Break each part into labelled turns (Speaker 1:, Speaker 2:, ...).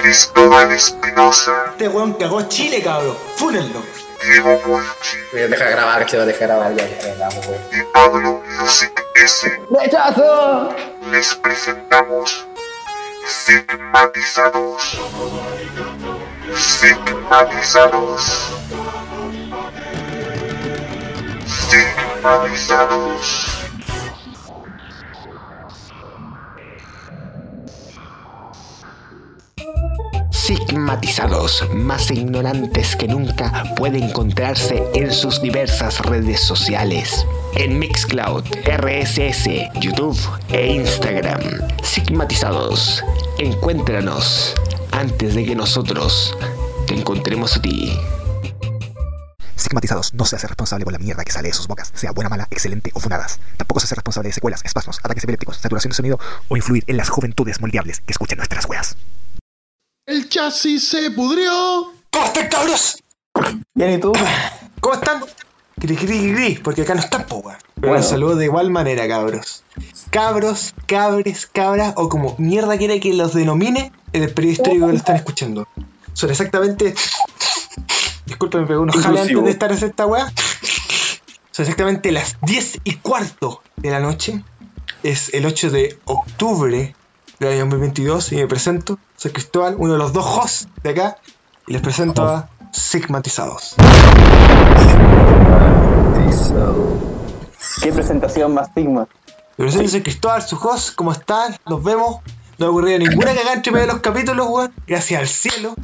Speaker 1: Cristóbal Espinosa,
Speaker 2: Este weón cagó Chile, cabrón. Fúnenlo.
Speaker 1: Diego Molchi
Speaker 3: Deja de grabar, che, deja de grabar, ya,
Speaker 1: y Pablo Music S.
Speaker 3: ¡Rechazo!
Speaker 1: Les presentamos Sigmatizados. Sigmatizados. Sigmatizados.
Speaker 4: Sigmatizados, más ignorantes que nunca, puede encontrarse en sus diversas redes sociales. En Mixcloud, RSS, YouTube e Instagram. Sigmatizados, encuéntranos antes de que nosotros te encontremos a ti.
Speaker 5: Sigmatizados no se hace responsable por la mierda que sale de sus bocas, sea buena, mala, excelente o funadas. Tampoco se hace responsable de secuelas, espasmos, ataques epilépticos, saturación de sonido o influir en las juventudes moldeables que escuchan nuestras weas.
Speaker 6: El chasis se pudrió.
Speaker 2: ¿Cómo están, cabros?
Speaker 3: Bien, ¿y tú?
Speaker 2: ¿Cómo están? Gris, gris, gris, porque acá no están, po, weón. Pero los saludo de igual manera, cabros. Cabros, cabres, cabras, o como mierda quiere que los denomine en el periodo histórico que lo están escuchando. Son exactamente. Disculpen, me pegó unos jales antes de estar en esta weá. Son exactamente las 10 y cuarto de la noche. Es el 8 de octubre del año 2022 y me presento. Soy Cristóbal, uno de los dos hosts de acá. Y les presento a Sigmatizados.
Speaker 3: ¿Qué presentación más stigma?
Speaker 2: Me presento, soy Cristóbal, su host. ¿Cómo están? Nos vemos. No ha ocurrido ninguna cagada entre medio de los capítulos, weón. Gracias al cielo.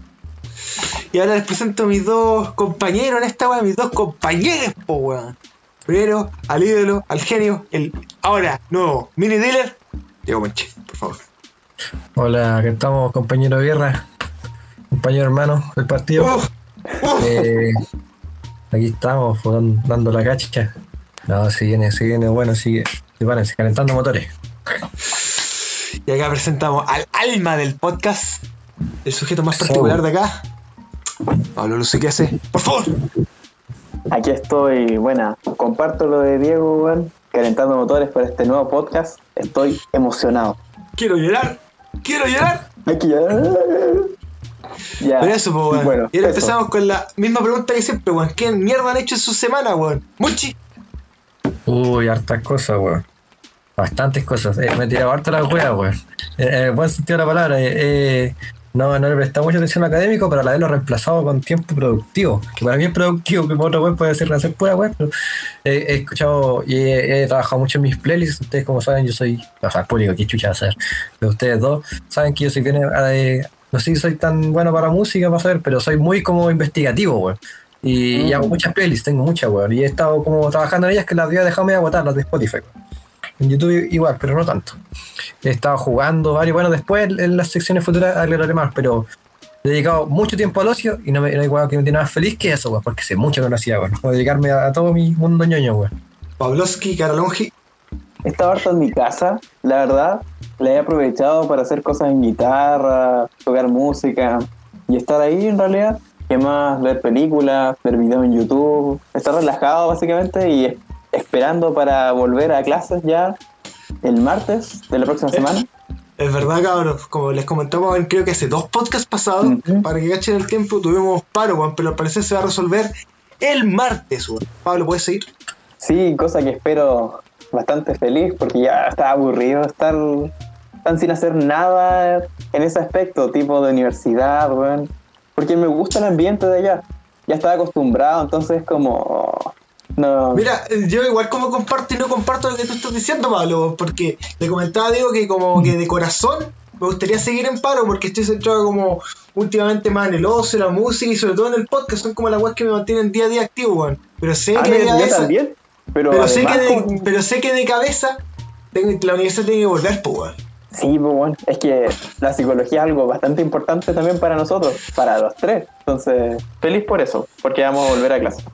Speaker 2: Y ahora les presento a mis dos compañeros en esta weá, mis dos compañeros, po weón. Primero, al ídolo, al genio, el ahora nuevo mini dealer, Diego Manche, por favor.
Speaker 7: Hola, aquí estamos, compañero de guerra, compañero hermano del partido.
Speaker 2: Uf, uf.
Speaker 7: Eh, aquí estamos pues, dan- dando la cacha. No, si viene, si viene bueno, sigue. Prepárense, calentando motores.
Speaker 2: Y acá presentamos al alma del podcast, el sujeto más particular de acá. Pablo Luce, ¿qué hace? Por favor.
Speaker 8: Aquí estoy, buena. Comparto lo de Diego, weón. Calentando motores para este nuevo podcast. Estoy emocionado.
Speaker 2: Quiero llorar, quiero llorar.
Speaker 8: Hay que ya. Ya.
Speaker 2: Pero eso, pues, weón.
Speaker 8: Bueno,
Speaker 2: y ahora
Speaker 8: eso.
Speaker 2: empezamos con la misma pregunta que siempre, weón. ¿Qué mierda han hecho en su semana, weón? Muchi.
Speaker 7: Uy, hartas cosas, weón. Bastantes cosas. Eh, me he tirado harto la weá, weón. Eh, en el buen sentido de la palabra. eh, eh, no, no le he prestado mucha atención al académico, pero a la vez lo reemplazado con tiempo productivo. Que para mí es productivo, que para otro weón puede ser hacer pura weón. Pero eh, he escuchado y he, he trabajado mucho en mis playlists. Ustedes, como saben, yo soy. O sea, público, que chucha va a ser. Pero ustedes dos saben que yo soy bien. eh, no sé si soy tan bueno para música, para saber, pero soy muy como investigativo, weón. Y, y hago muchas playlists, tengo muchas, weón. Y he estado como trabajando en ellas que las había dejado medio agotar, las de Spotify. En YouTube igual, pero no tanto. He estado jugando varios, bueno, después en las secciones futuras aclararé más, pero he dedicado mucho tiempo al ocio y no, me, no hay weón que me tiene más feliz que eso, weón, porque sé mucho que no hacía, weón. Como dedicarme a, a todo mi mundo ñoño, weón.
Speaker 2: Pavlovsky, Carolongi.
Speaker 8: Estaba harto en mi casa, la verdad. La he aprovechado para hacer cosas en guitarra, tocar música y estar ahí en realidad. ¿Qué más? Ver películas, ver videos en YouTube. Estar relajado básicamente y esperando para volver a clases ya el martes de la próxima semana.
Speaker 2: Es verdad, cabros. Como les comentamos, en- creo que hace dos podcasts pasados, para que cachen el tiempo, tuvimos paro. Pero al parecer se va a resolver el martes. Pablo, ¿puedes seguir?
Speaker 8: Sí, cosa que espero bastante feliz porque ya estaba aburrido estar tan sin hacer nada en ese aspecto, tipo de universidad, weón. Porque me gusta el ambiente de allá. Ya estaba acostumbrado, entonces como... No,
Speaker 2: Mira, yo igual como comparto y no comparto lo que tú estás diciendo, Pablo, porque le comentaba a Diego que como que de corazón me gustaría seguir en paro porque estoy centrado como últimamente más en el ocio, la música y sobre todo en el podcast, son como las weas que me mantienen día a día activo, weón. Pero sé
Speaker 8: Ah,
Speaker 2: que de cabeza,
Speaker 8: también, pero,
Speaker 2: pero sé que de, pero sé que de cabeza tengo- la universidad tiene que volver, pues, weón.
Speaker 8: Sí, pues bueno, es que la psicología es algo bastante importante también para nosotros, para los tres. Entonces, feliz por eso, porque vamos a volver a clase.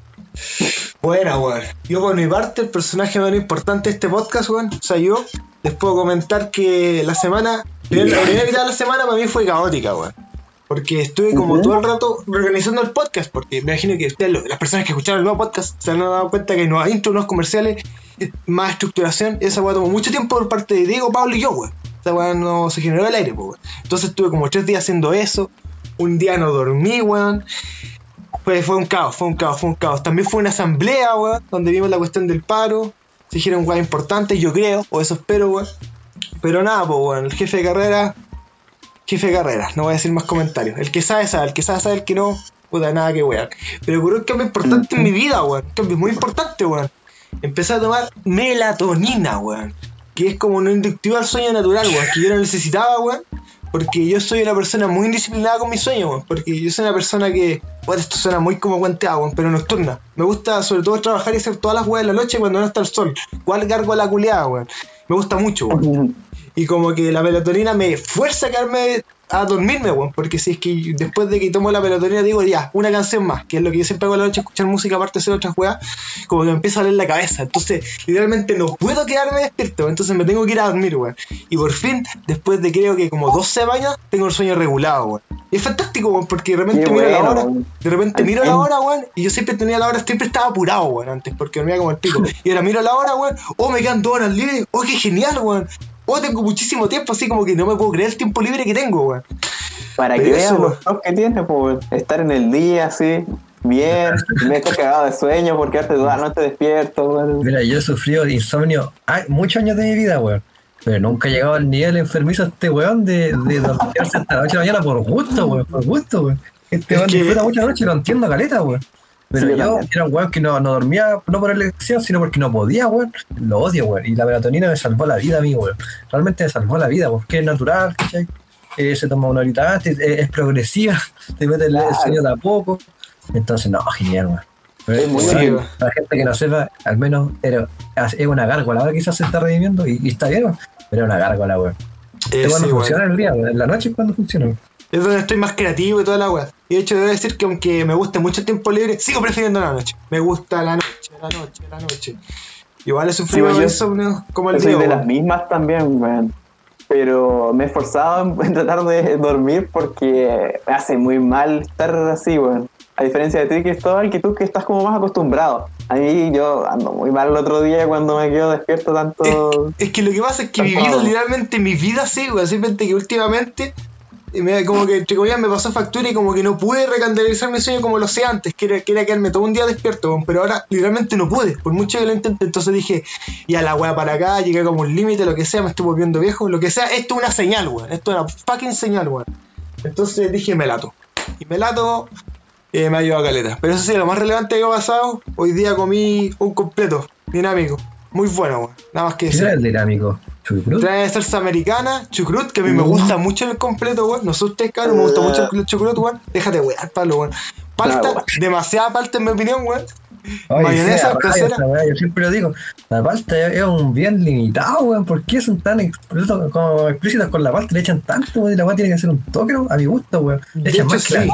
Speaker 2: Buena, weón. Yo por mi parte, el personaje más importante de este podcast, weón, o sea, yo les puedo comentar que la semana, la primera mitad de la semana para mí fue caótica, weón. Porque estuve como todo el rato organizando el podcast, porque me imagino que ustedes, las personas que escucharon el nuevo podcast, se han dado cuenta que no hay intro, no comerciales, más estructuración, esa weón tomó mucho tiempo por parte de Diego, Pablo y yo, weón. esta weá no se generó el aire, pues, weón. Entonces estuve como tres días haciendo eso. Un día no dormí, weón. Pues fue un caos, fue un caos, fue un caos. También fue una asamblea, weón, donde vimos la cuestión del paro. Se dijeron weá importantes, yo creo, o eso espero, weón. Pero nada, pues, weón, el jefe de carrera, jefe de carrera, no voy a decir más comentarios. El que sabe, sabe, el que sabe, sabe, el que no, puta, nada que weón. Pero ocurrió un cambio importante en mi vida, weón. Un cambio muy importante, weón. Empecé a tomar melatonina, weón. Que es como un inductivo al sueño natural, weón. Que yo no necesitaba, weón. Porque yo soy una persona muy indisciplinada con mis sueños, weón. Porque yo soy una persona que. Bueno, esto suena muy como cuenteado, weón, pero nocturna. Me gusta sobre todo trabajar y hacer todas las weas en la noche cuando no está el sol. ¿Cuál cargo la culeada, weón? Me gusta mucho, weón. Y como que la melatonina me fuerza a quedarme a dormirme, weón. Porque si es que después de que tomo la melatonina digo, ya, una canción más, que es lo que yo siempre hago en la noche, escuchar música aparte de hacer otras weas, como que me empieza a doler la cabeza. Entonces, literalmente no puedo quedarme despierto, entonces me tengo que ir a dormir, weón. Y por fin, después de creo que como dos semanas, tengo el sueño regulado, weón. Y es fantástico, weón, porque de repente miro la hora,
Speaker 8: weón.
Speaker 2: de repente miro la hora, weón, y yo siempre tenía la hora, siempre estaba apurado, weón, antes, porque dormía como el pico. Y ahora miro la hora, weón, oh, me quedan dos horas libres, oh, qué genial, weón. Oh, tengo muchísimo tiempo, así como que no me puedo creer el tiempo libre que tengo, weón.
Speaker 8: Para que veas los pros que tiene, pues, estar en el día así, bien, me estoy cagado de sueño porque hace toda la noche despierto, weón.
Speaker 7: Mira, yo he sufrido de insomnio ay, muchos años de mi vida, weón. Pero nunca he llegado al nivel enfermizo este weón de, de dormirse hasta las 8 de la mañana por gusto, weón. Por gusto, weón. Este
Speaker 2: Es
Speaker 7: weón disfruta mucho la noche y lo entiendo caleta, weón. Pero
Speaker 8: Sí, yo también.
Speaker 7: era un weón que no, no dormía, no por elección, sino porque no podía, weón. Lo odio, weón. Y la melatonina me salvó la vida a mí, weón. Realmente me salvó la vida, porque es natural, ¿cachai? Eh, se toma una horita antes, eh, es progresiva, te mete el
Speaker 8: Claro.
Speaker 7: sueño de a poco. Entonces, no, genial, weón. Pero
Speaker 8: Es muy
Speaker 7: sí,
Speaker 2: bueno.
Speaker 7: para la gente que no sepa, al menos era, es una gárgola. Ahora quizás se está redimiendo y, y está bien, weón. pero era una gárgola, weón.
Speaker 2: Eh,
Speaker 7: Es cuando
Speaker 2: sí,
Speaker 7: funciona el día, weón. En la noche es cuando funciona.
Speaker 2: Es donde estoy más creativo y toda la weá. Y de hecho debo decir que aunque me guste mucho el tiempo libre, sigo prefiriendo la noche. Me gusta la noche, la noche, la noche. Igual he sufrido
Speaker 8: Sí, yo-
Speaker 2: insomnio como el
Speaker 8: Yo soy de las mismas también, weón. Pero me he esforzado en, tratar de dormir porque me hace muy mal estar así, weón. A diferencia de ti, Cristóbal, que tú que estás como más acostumbrado. A mí yo ando muy mal el otro día cuando me quedo despierto tanto.
Speaker 2: Es que lo que pasa es que he vivido literalmente mi vida así, weón. Simplemente que últimamente, eh, me, como que entre comillas me pasó factura y como que no pude recandelizar mi sueño como lo hacía antes, que era, que era quedarme todo un día despierto. Pero ahora literalmente no pude, por mucho que lo intenté. Entonces dije, ya la weá para acá, llegué como un límite, lo que sea, me estoy volviendo viejo, lo que sea, esto es una señal, weón. Esto es una fucking señal, weón. Entonces dije, me lato. Y me lato, eh, me ha ayudado a caleta. Pero eso sí, lo más relevante que ha pasado, hoy día comí un completo dinámico. Muy bueno, weón. Nada más que
Speaker 7: ¿Qué
Speaker 2: decir.
Speaker 7: era el dinámico? ¿Chucrut?
Speaker 2: Trae salsa americana, chucrut, que a mí me gusta mucho el completo, weón. No sé ustedes, cabrón, me gusta mucho el chucrut, weón. Déjate, weón, Pablo, weón. Palta,
Speaker 8: Claro.
Speaker 2: demasiada palta en mi opinión, weón.
Speaker 7: Oye,
Speaker 2: Mayonesa,
Speaker 7: raya yo siempre lo digo, la palta es un bien limitado, weón. ¿Por qué son tan explícitos, como explícitos con la palta? Le echan tanto, weón, y la weá tiene que ser un toque, ¿no? A mi gusto, weón.
Speaker 2: De
Speaker 7: Le echan
Speaker 2: hecho,
Speaker 7: más
Speaker 2: sí.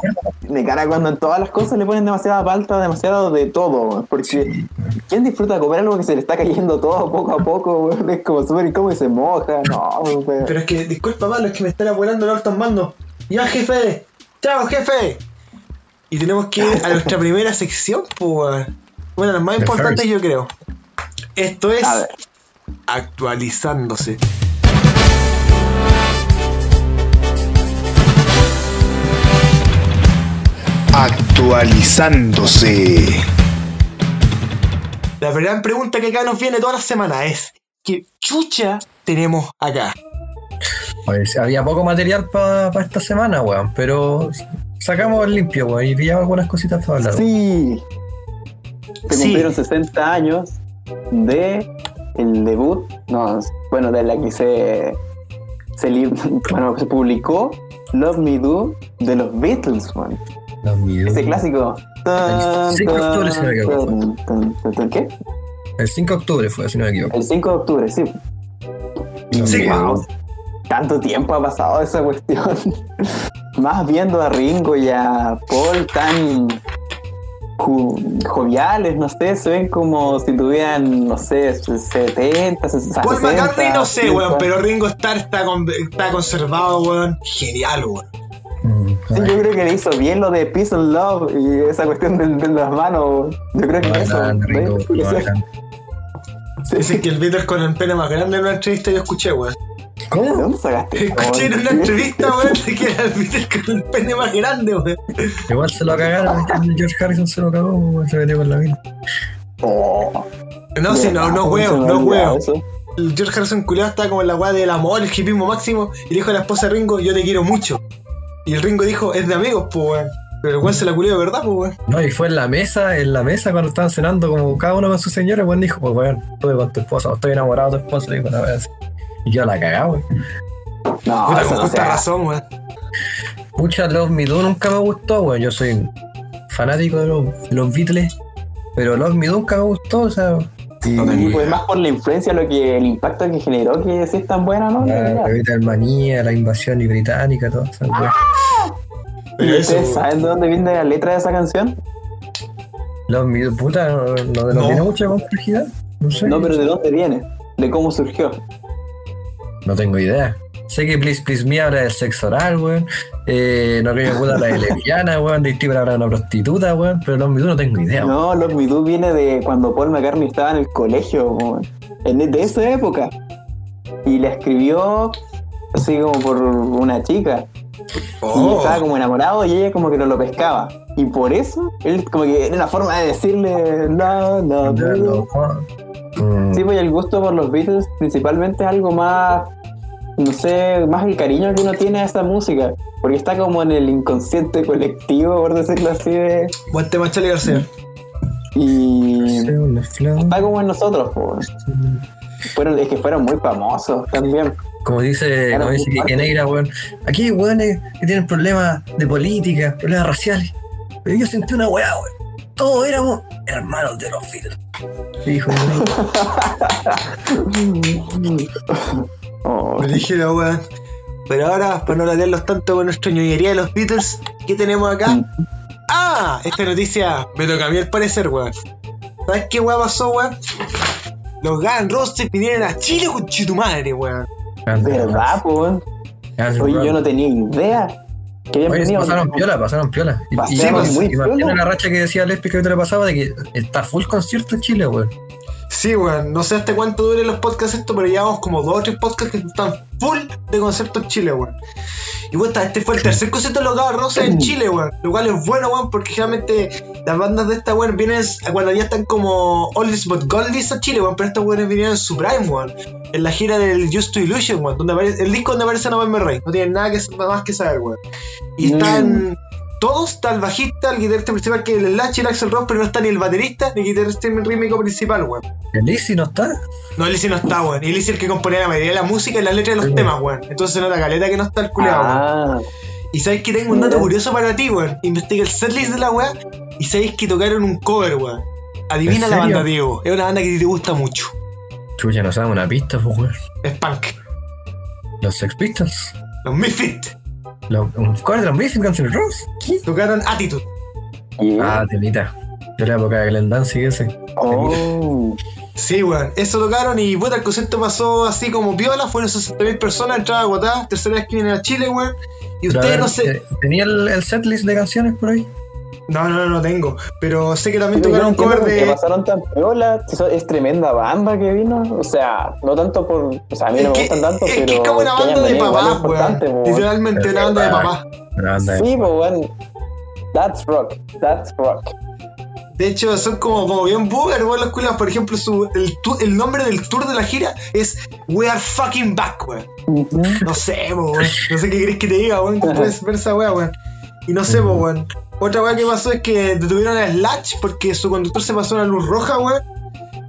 Speaker 8: De cara a cuando en todas las cosas le ponen demasiada palta, demasiado de todo, weón. Porque ¿quién disfruta de comer algo que se le está cayendo todo poco a poco, weón? Es como súper incómodo y se moja. No, weón.
Speaker 2: Pero es que, disculpa, Pablo, es que me están apurando los altos mandos. Ya, jefe. Chao, jefe. Y tenemos que ir a nuestra primera sección, pues, weón. Bueno, las más
Speaker 7: The
Speaker 2: importantes,
Speaker 7: first.
Speaker 2: yo creo. Esto es
Speaker 8: A ver.
Speaker 2: actualizándose.
Speaker 5: Actualizándose.
Speaker 2: La gran pregunta que acá nos viene todas las semanas es: ¿qué chucha tenemos acá?
Speaker 7: Oye, había poco material para esta semana, weón, pero sacamos el limpio, weón, y pillamos algunas cositas para hablar.
Speaker 8: Sí. Se
Speaker 2: Sí.
Speaker 8: cumplieron 60 años de el debut, no, bueno, de la que se, se li- bueno, se publicó Love Me Do de los Beatles, man.
Speaker 7: Los videos.
Speaker 8: Ese clásico.
Speaker 7: El 5 de octubre, si no me equivoco.
Speaker 8: Tan, tan, tan, tan, ¿Qué?
Speaker 7: El 5 de octubre fue, si no me equivoco.
Speaker 8: El 5 de octubre, sí.
Speaker 2: Sí.
Speaker 8: Wow. Tanto tiempo ha pasado esa cuestión. Más viendo a Ringo y a Paul tan ju- joviales, no sé, se ven como si tuvieran, no sé, 70, 60.
Speaker 2: Paul McCartney no sé,
Speaker 8: 50.
Speaker 2: weón, pero Ringo Starr está, con- está conservado, weón. Genial, weón.
Speaker 7: Mm,
Speaker 8: Sí, yo creo que le hizo bien lo de Peace and Love y esa cuestión de, de las manos. Yo creo que eso.
Speaker 7: bacán, Ringo.
Speaker 2: Dicen que el Beatles con el pene más grande en una entrevista yo escuché, weón.
Speaker 8: ¿De
Speaker 7: ¿Cómo?
Speaker 8: dónde sacaste?
Speaker 2: Escuché en una entrevista, weón, de que era el Beatles con el pene más grande, weón.
Speaker 7: Igual se lo cagaron. George Harrison se lo cagó, weón, se metió con la mina.
Speaker 8: Oh,
Speaker 2: No, si no, no
Speaker 8: ¿cómo se
Speaker 2: huevo,
Speaker 8: me
Speaker 2: no
Speaker 8: eso?
Speaker 2: El George Harrison culiado estaba como en la weá del amor, el hipismo máximo, y le dijo a la esposa de Ringo, yo te quiero mucho. Y el Ringo dijo, es de amigos, pues weón. Pero el weón se la culió de verdad, pues weón.
Speaker 7: No, y fue en la mesa, en la mesa cuando estaban cenando como cada uno con su señora, el weón dijo, pues weón, estuve con tu esposa, o estoy enamorado de tu esposa, le dijo una vez. Y yo la cagaba.
Speaker 8: No,
Speaker 2: Puta,
Speaker 8: eso
Speaker 2: con
Speaker 8: no
Speaker 2: justa razón, weón.
Speaker 7: Mucha Love Me Do nunca me gustó, weón. Yo soy fanático de los, de los Beatles, pero Love Me Do nunca me gustó, o sea. Y,
Speaker 8: Y pues más por la influencia, lo que el impacto que generó que sí es tan buena, ¿no?
Speaker 7: la
Speaker 8: La verdad.
Speaker 7: manía, la invasión británica, todo eso.
Speaker 2: Pero
Speaker 8: ¿Y ustedes saben de dónde viene la letra de esa canción?
Speaker 7: Love Me Do, puta, no, no, no
Speaker 2: No.
Speaker 7: tiene mucha complejidad. No sé.
Speaker 8: No, pero ¿de dónde viene? ¿De cómo surgió?
Speaker 7: No tengo idea. Sé que Please Please Me habla del sexo oral, weón. Eh, no creo que puta la de lesbiana, weón. De Stripper habla de una prostituta, weón. Pero Love Me Do no tengo idea, weón.
Speaker 8: No, Love Me Do viene de cuando Paul McCartney estaba en el colegio, weón. De esa época. Y la escribió así como por una chica. Y
Speaker 2: Oh,
Speaker 8: estaba como enamorado y ella como que no lo pescaba. Y por eso, él como que era una forma de decirle no, no, no.
Speaker 7: Mm,
Speaker 8: Sí, pues y el gusto por los Beatles principalmente es algo más, no sé, más el cariño que uno tiene a esta música. Porque está como en el inconsciente colectivo, por decirlo así. de-
Speaker 2: buen tema, Charlie García.
Speaker 8: y está como en nosotros. pues. Fueron, es que fueron muy famosos también.
Speaker 7: Como dice, como dice que. Negra, weón. Aquí hay weones que tienen problemas de política, problemas raciales. Pero yo sentí una weá, weón. Todos éramos hermanos de los Beatles. Sí, hijo
Speaker 8: Oh,
Speaker 2: Me dije la weón. Pero ahora, para no latearlos tanto con nuestra ñoñería de los Beatles, ¿qué tenemos acá? ¡Ah! Esta noticia me toca a mí al parecer, weón. ¿Sabes qué weón pasó, weón? Los Guns Roses vinieron a Chile con madre, weón.
Speaker 8: ¿Verdad, pues? Oye, yo no tenía idea que
Speaker 7: Oye, pasaron piola, pasaron piola. Y, y,
Speaker 8: Pasaron
Speaker 7: y-
Speaker 8: muy
Speaker 7: y mantiene
Speaker 8: piola.
Speaker 7: la racha que decía Lespi que ahorita le pasaba de que está full concierto en Chile, weón.
Speaker 2: Sí, weón. No sé hasta cuánto duren los podcasts esto, pero llevamos como dos o tres podcasts que están full de conciertos en Chile, weón. Y weón, este fue el tercer concierto de los Roses en Chile, weón. Lo cual es bueno, weón, porque generalmente las bandas de esta, weón, vienen cuando ya están como Oldies but Goldies a Chile, weón. Pero estos weones vinieron en su prime, weón. En la gira del Just to Illusion, weón. Donde aparece, el disco donde aparece November Rain. No tienen nada que, más que saber, weón. Y están... Todos, está el bajista, el guitarrista principal que es el Slash y el Axel Ross, pero no está ni el baterista ni el guitarrista rítmico principal, weón.
Speaker 7: El Lizzy no está.
Speaker 2: No, Lizzy no está, weón. Y Lizzy es el que componía la mayoría de la música y las letras de los temas, weón. Entonces se nota caleta que no está el culeado, weón.
Speaker 8: Ah,
Speaker 2: Y sabéis que tengo un dato curioso para ti, weón. Investigué el setlist de la weá y sabéis que tocaron un cover, weón. Adivina
Speaker 7: ¿En
Speaker 2: la banda, Diego. Es una banda que te gusta mucho.
Speaker 7: Chucha, nos damos una pista, pues, weón.
Speaker 2: Es punk.
Speaker 7: Los Sex Pistols.
Speaker 2: Los Misfits.
Speaker 7: Los, de los Misfits, Guns N' Roses. ¿Qué?
Speaker 2: Tocaron Attitude.
Speaker 7: Ah, telita. De la época de Glenn Danzig ese.
Speaker 8: Oh.
Speaker 2: Sí, weón. Eso tocaron y puta, el concierto pasó así como viola. Fueron 60.000 personas, entrada agotada. Tercera vez que vienen a Chile, weón. Y
Speaker 7: a
Speaker 2: ustedes no sé.
Speaker 7: eh, ¿Tenía el, el setlist de canciones por ahí?
Speaker 2: No, no, no, tengo. Pero sé que también tocaron cover de.
Speaker 8: pasaron tan piola. Eso Es tremenda banda que vino. O sea, no tanto por. O sea, a mí no me
Speaker 2: que,
Speaker 8: gustan tanto,
Speaker 2: es
Speaker 8: pero.
Speaker 2: que es como una
Speaker 8: que
Speaker 2: banda de papás, weón. Literalmente una banda de papás.
Speaker 7: Una banda de-
Speaker 8: Sí, pues, weón. That's rock. That's rock.
Speaker 2: De hecho, son como, como bien booger, weón, los culiados. Por ejemplo, su, el, tu- el nombre del tour de la gira es We Are Fucking Back, weón. No sé, weón. No sé qué querés que te diga, weón. Tú puedes ver esa weón. Y no sé, po, weón. Otra weá que pasó es que detuvieron a Slash porque su conductor se pasó una luz roja, weón.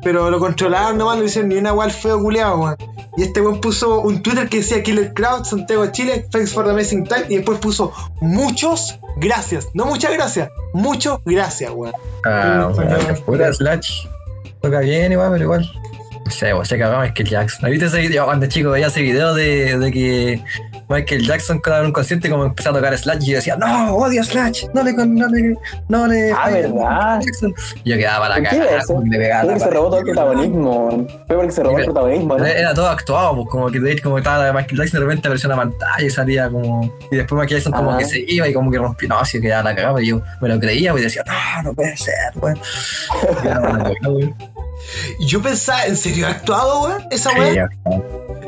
Speaker 2: Pero lo controlaron nomás, no hicieron ni una weá al feo culiado, weón. Y este weón puso un Twitter que decía Killer Crowd, Santiago Chile, thanks for the amazing time. Y después puso muchos gracias. No muchas gracias, muchos gracias, weón.
Speaker 7: Ah, weón,
Speaker 2: sí.
Speaker 7: puta Slash. Toca bien igual, pero igual. No sé, weón, se cagaba Michael Jackson. ¿Viste ese video? Cuando chico veía ese video de, de que Michael Jackson cada un concierto y como empezó a tocar Slash y yo decía, no, odio Slash, no le, con- no le, no le.
Speaker 8: Ah, ¿verdad?
Speaker 7: Y yo quedaba para
Speaker 8: ¿Por qué
Speaker 7: cagar,
Speaker 8: eso?
Speaker 7: porque la
Speaker 8: se robó todo el protagonismo. Fue porque se robó el
Speaker 7: Pero-
Speaker 8: protagonismo.
Speaker 7: Era todo actuado, pues como que como estaba Michael Jackson de repente apareció una pantalla y salía como. Y después Michael Jackson como que se iba y como que rompió. No, así que quedaba la cagada, y yo me lo creía pues, y decía, no, no puede ser, weón. La weón.
Speaker 2: Y yo pensaba, ¿en serio ha actuado, weón? Esa
Speaker 7: ya.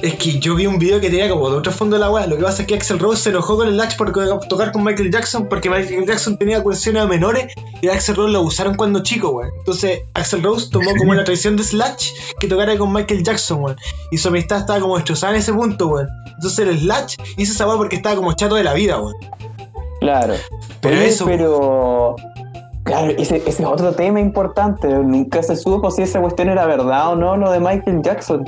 Speaker 2: Es que yo vi un video que tenía como de otro fondo de la weá. Lo que pasa es que Axel Rose se enojó con el Latch por tocar con Michael Jackson porque Michael Jackson tenía cuestiones menores y Axel Rose lo usaron cuando chico, weón. Entonces Axel Rose tomó como una tradición de Slash que tocara con Michael Jackson, weón. Y su amistad estaba como destrozada en ese punto, weón. Entonces el Slash hizo esa weá porque estaba como chato de la vida, weón.
Speaker 8: Claro.
Speaker 2: Pero
Speaker 8: Oye,
Speaker 2: eso-
Speaker 8: Pero. Claro, ese, ese es otro tema importante. Nunca se supo si esa cuestión era verdad o no, lo de Michael Jackson.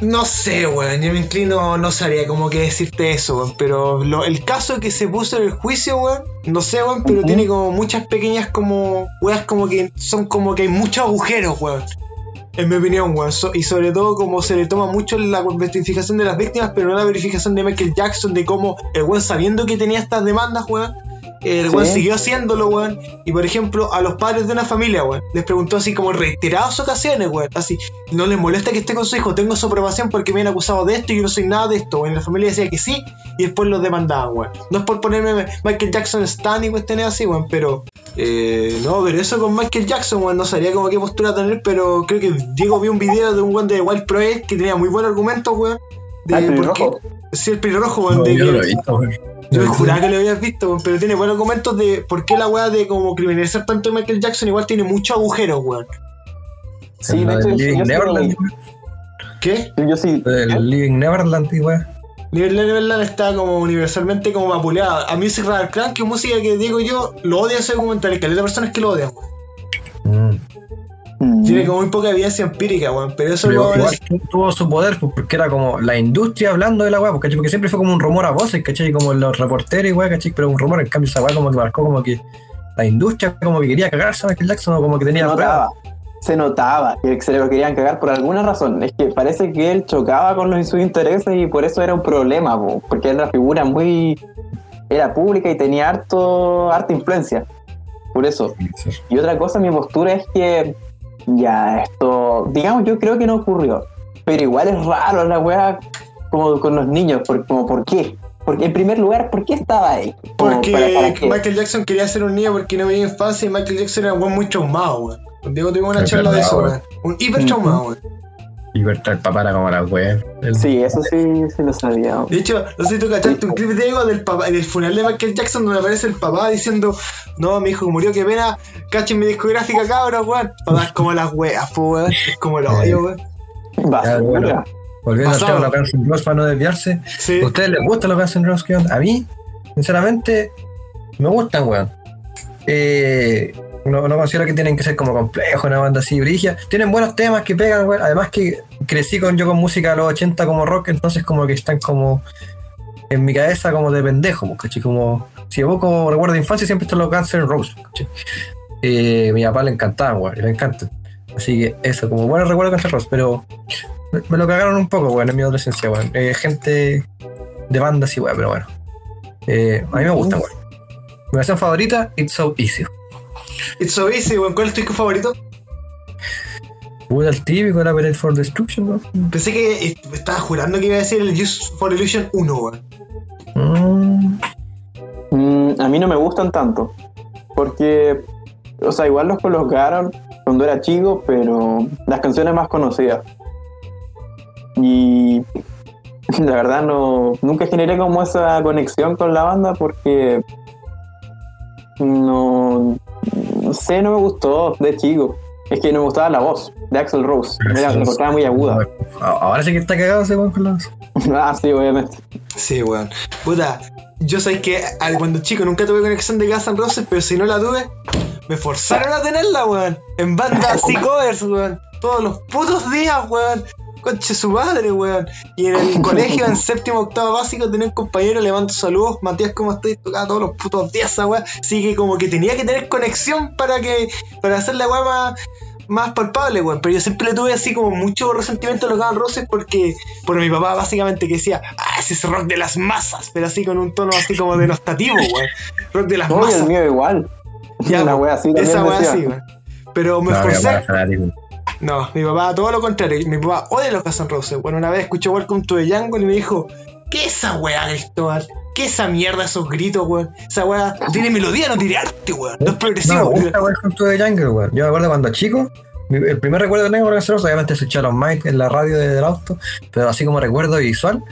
Speaker 2: No sé, weón, yo me inclino, no sabría cómo que decirte eso, weón, pero lo- el caso que se puso en el juicio, weón, no sé, weón, pero tiene como muchas pequeñas como, weas como que son como que hay muchos agujeros, weón. En mi opinión, weón, So- y sobre todo como se le toma mucho la verificación de las víctimas, pero no la verificación de Michael Jackson, de cómo el weón sabiendo que tenía estas demandas, weón, el
Speaker 8: Sí.
Speaker 2: weón siguió haciéndolo, weón. Y por ejemplo, a los padres de una familia, weón, les preguntó así como en reiteradas ocasiones, weón, así, no les molesta que esté con su hijo, tengo su aprobación porque me han acusado de esto y yo no soy nada de esto, weón. La familia decía que sí y después los demandaban, weón. No es por ponerme Michael Jackson Stan y cuestiones así, weón, pero. Eh, no, pero eso con Michael Jackson, weón, no sabría como qué postura tener, pero creo que Diego vio un video de un weón de Wild Project que tenía muy buenos argumentos, weón. De
Speaker 8: Ah.
Speaker 2: Sí, el pelirrojo, weón.
Speaker 7: No,
Speaker 2: de
Speaker 7: yo
Speaker 2: que-
Speaker 7: lo he visto, weón.
Speaker 2: yo juraba que lo habías visto, weón, pero tiene buenos argumentos de por qué la weá de como criminalizar tanto a Michael Jackson igual tiene muchos agujeros, weón.
Speaker 8: Sí, de hecho,
Speaker 7: Living Neverland.
Speaker 2: ¿Qué?
Speaker 8: Yo sí.
Speaker 7: lo del Living Neverland, y weón.
Speaker 2: Nivel Neverland está como universalmente como vapuleada. A Music Radar Clan, que es música que digo yo, lo odian ese documental. Hay caleta de personas que lo odian, weón.
Speaker 7: Mm.
Speaker 8: Mm.
Speaker 2: Tiene como muy poca evidencia empírica, weón. Pero eso
Speaker 7: Pero igual
Speaker 2: es-
Speaker 7: tuvo su poder pues, porque era como la industria hablando de la weá, porque, porque siempre fue como un rumor a voces, ¿cachai? Como los reporteros y weá, ¿cachai? Pero un rumor, en cambio esa weá como que marcó como que la industria como que quería cagarse a Michael Jackson o como que
Speaker 8: se
Speaker 7: tenía
Speaker 8: notaba.
Speaker 7: pruebas.
Speaker 8: Se notaba que se lo querían cagar por alguna razón. Es que parece que él chocaba con los, sus intereses y por eso era un problema, po, porque era una figura muy. Era pública y tenía harto, harta influencia. Por eso. Y otra cosa, mi postura es que ya esto, digamos, yo creo que no ocurrió. Pero igual es raro la weá como con los niños, por, como por qué. Porque en primer lugar, ¿por qué estaba ahí? Como,
Speaker 2: Porque
Speaker 8: ¿para- para qué?
Speaker 2: Michael Jackson quería ser un niño porque no veía infancia y Michael Jackson era un weón muy traumado, weón. Diego tuvimos una
Speaker 7: Es
Speaker 2: charla de eso,
Speaker 7: weón.
Speaker 2: weón. Un hiper traumado, weón.
Speaker 7: Y Berta el papá era como la. El-
Speaker 8: Sí, eso sí, sí lo sabía.
Speaker 2: De hecho, no sé si tú cachaste un clip de Diego del, papá, del funeral de Michael Jackson donde aparece el papá diciendo No, mi hijo murió, qué pena, cachen mi discográfica, cabros, weón. Todas como las weas, pues, weón. Es como el odio, weón.
Speaker 8: Basura.
Speaker 7: bueno. Volviendo al
Speaker 2: Pasado.
Speaker 7: tema de los Guns N' Roses para no desviarse.
Speaker 2: Sí.
Speaker 7: ¿A ustedes les gustan los Guns N' Roses? A mí, sinceramente, me gustan, weón. Eh, no, no considero que tienen que ser como complejos, una banda así, brigia. Tienen buenos temas que pegan, weón. Además que crecí con yo con música de los 80 como rock, entonces como que están como en mi cabeza como de pendejo, pues, ¿cachai? Como, si evoco recuerdo de infancia, siempre están los Guns N' Roses. Eh, mi papá le encantaban, weón, y me encantan. Así que eso, como buenos recuerdos de Guns N' Roses, pero me, lo cagaron un poco, weón, en mi adolescencia, weón. Eh, gente de bandas y weón, pero bueno. Eh, a mí me gustan, weón. Mi canción favorita, It's So Easy.
Speaker 2: It's so easy, weón. ¿Cuál es tu disco favorito?
Speaker 7: Puta el típico, la Parade for Destruction, weón.
Speaker 2: Pensé que estaba jurando que iba a decir el Use for Illusion 1, weón.
Speaker 7: Mm,
Speaker 8: Mm, a mí no me gustan tanto. Porque, o sea, igual los colocaron cuando era chico, pero las canciones más conocidas. Y la verdad no nunca generé como esa conexión con la banda porque no, no sé, no me gustó de chico. Es que no me gustaba la voz de Axel Rose. Me encontraba muy aguda.
Speaker 7: Ahora sí que está cagado ese weón con las.
Speaker 8: ah, sí, obviamente.
Speaker 2: Sí, weón. Puta, yo sé que al- cuando chico nunca tuve conexión de Guns N' Roses, pero si no la tuve, me forzaron a tenerla, weón. En bandas y covers, weón. Todos los putos días, weón. Conche su madre, weón. Y en el colegio, en séptimo, octavo básico, tenía un compañero, le mando saludos. Matías, ¿cómo estás? Tocaba todos los putos días esa weón. Así que como que tenía que tener conexión para que. para hacer la weón más. Más palpable, weón. Pero yo siempre le tuve así como mucho resentimiento a los Guns Roses porque. Por mi papá, básicamente, que decía, ah, ese es rock de las masas. Pero así con un tono así como denostativo, weón. Rock de las
Speaker 8: No, y
Speaker 2: masas.
Speaker 8: el mío igual.
Speaker 2: Ya,
Speaker 8: Una
Speaker 2: po,
Speaker 8: wea así también
Speaker 2: Esa
Speaker 8: decía.
Speaker 2: así, weón. Pero me
Speaker 7: No,
Speaker 2: esforcé. No, mi papá, todo lo contrario. Mi papá odia los Guns N' Roses. Bueno, una vez escuché Welcome to the Jungle y me dijo, ¿qué es esa weá, Cristóbal? ¿Qué esa mierda, esos gritos, weón? Esa weá tiene melodía, no tiene arte, weón. No es
Speaker 7: No,
Speaker 2: progresivo.
Speaker 7: me gusta Welcome to the Jungle, weón. Yo me acuerdo cuando chico, el primer recuerdo que tengo con Guns N' Roses, obviamente a Mike en la radio de- del auto, pero así como recuerdo visual,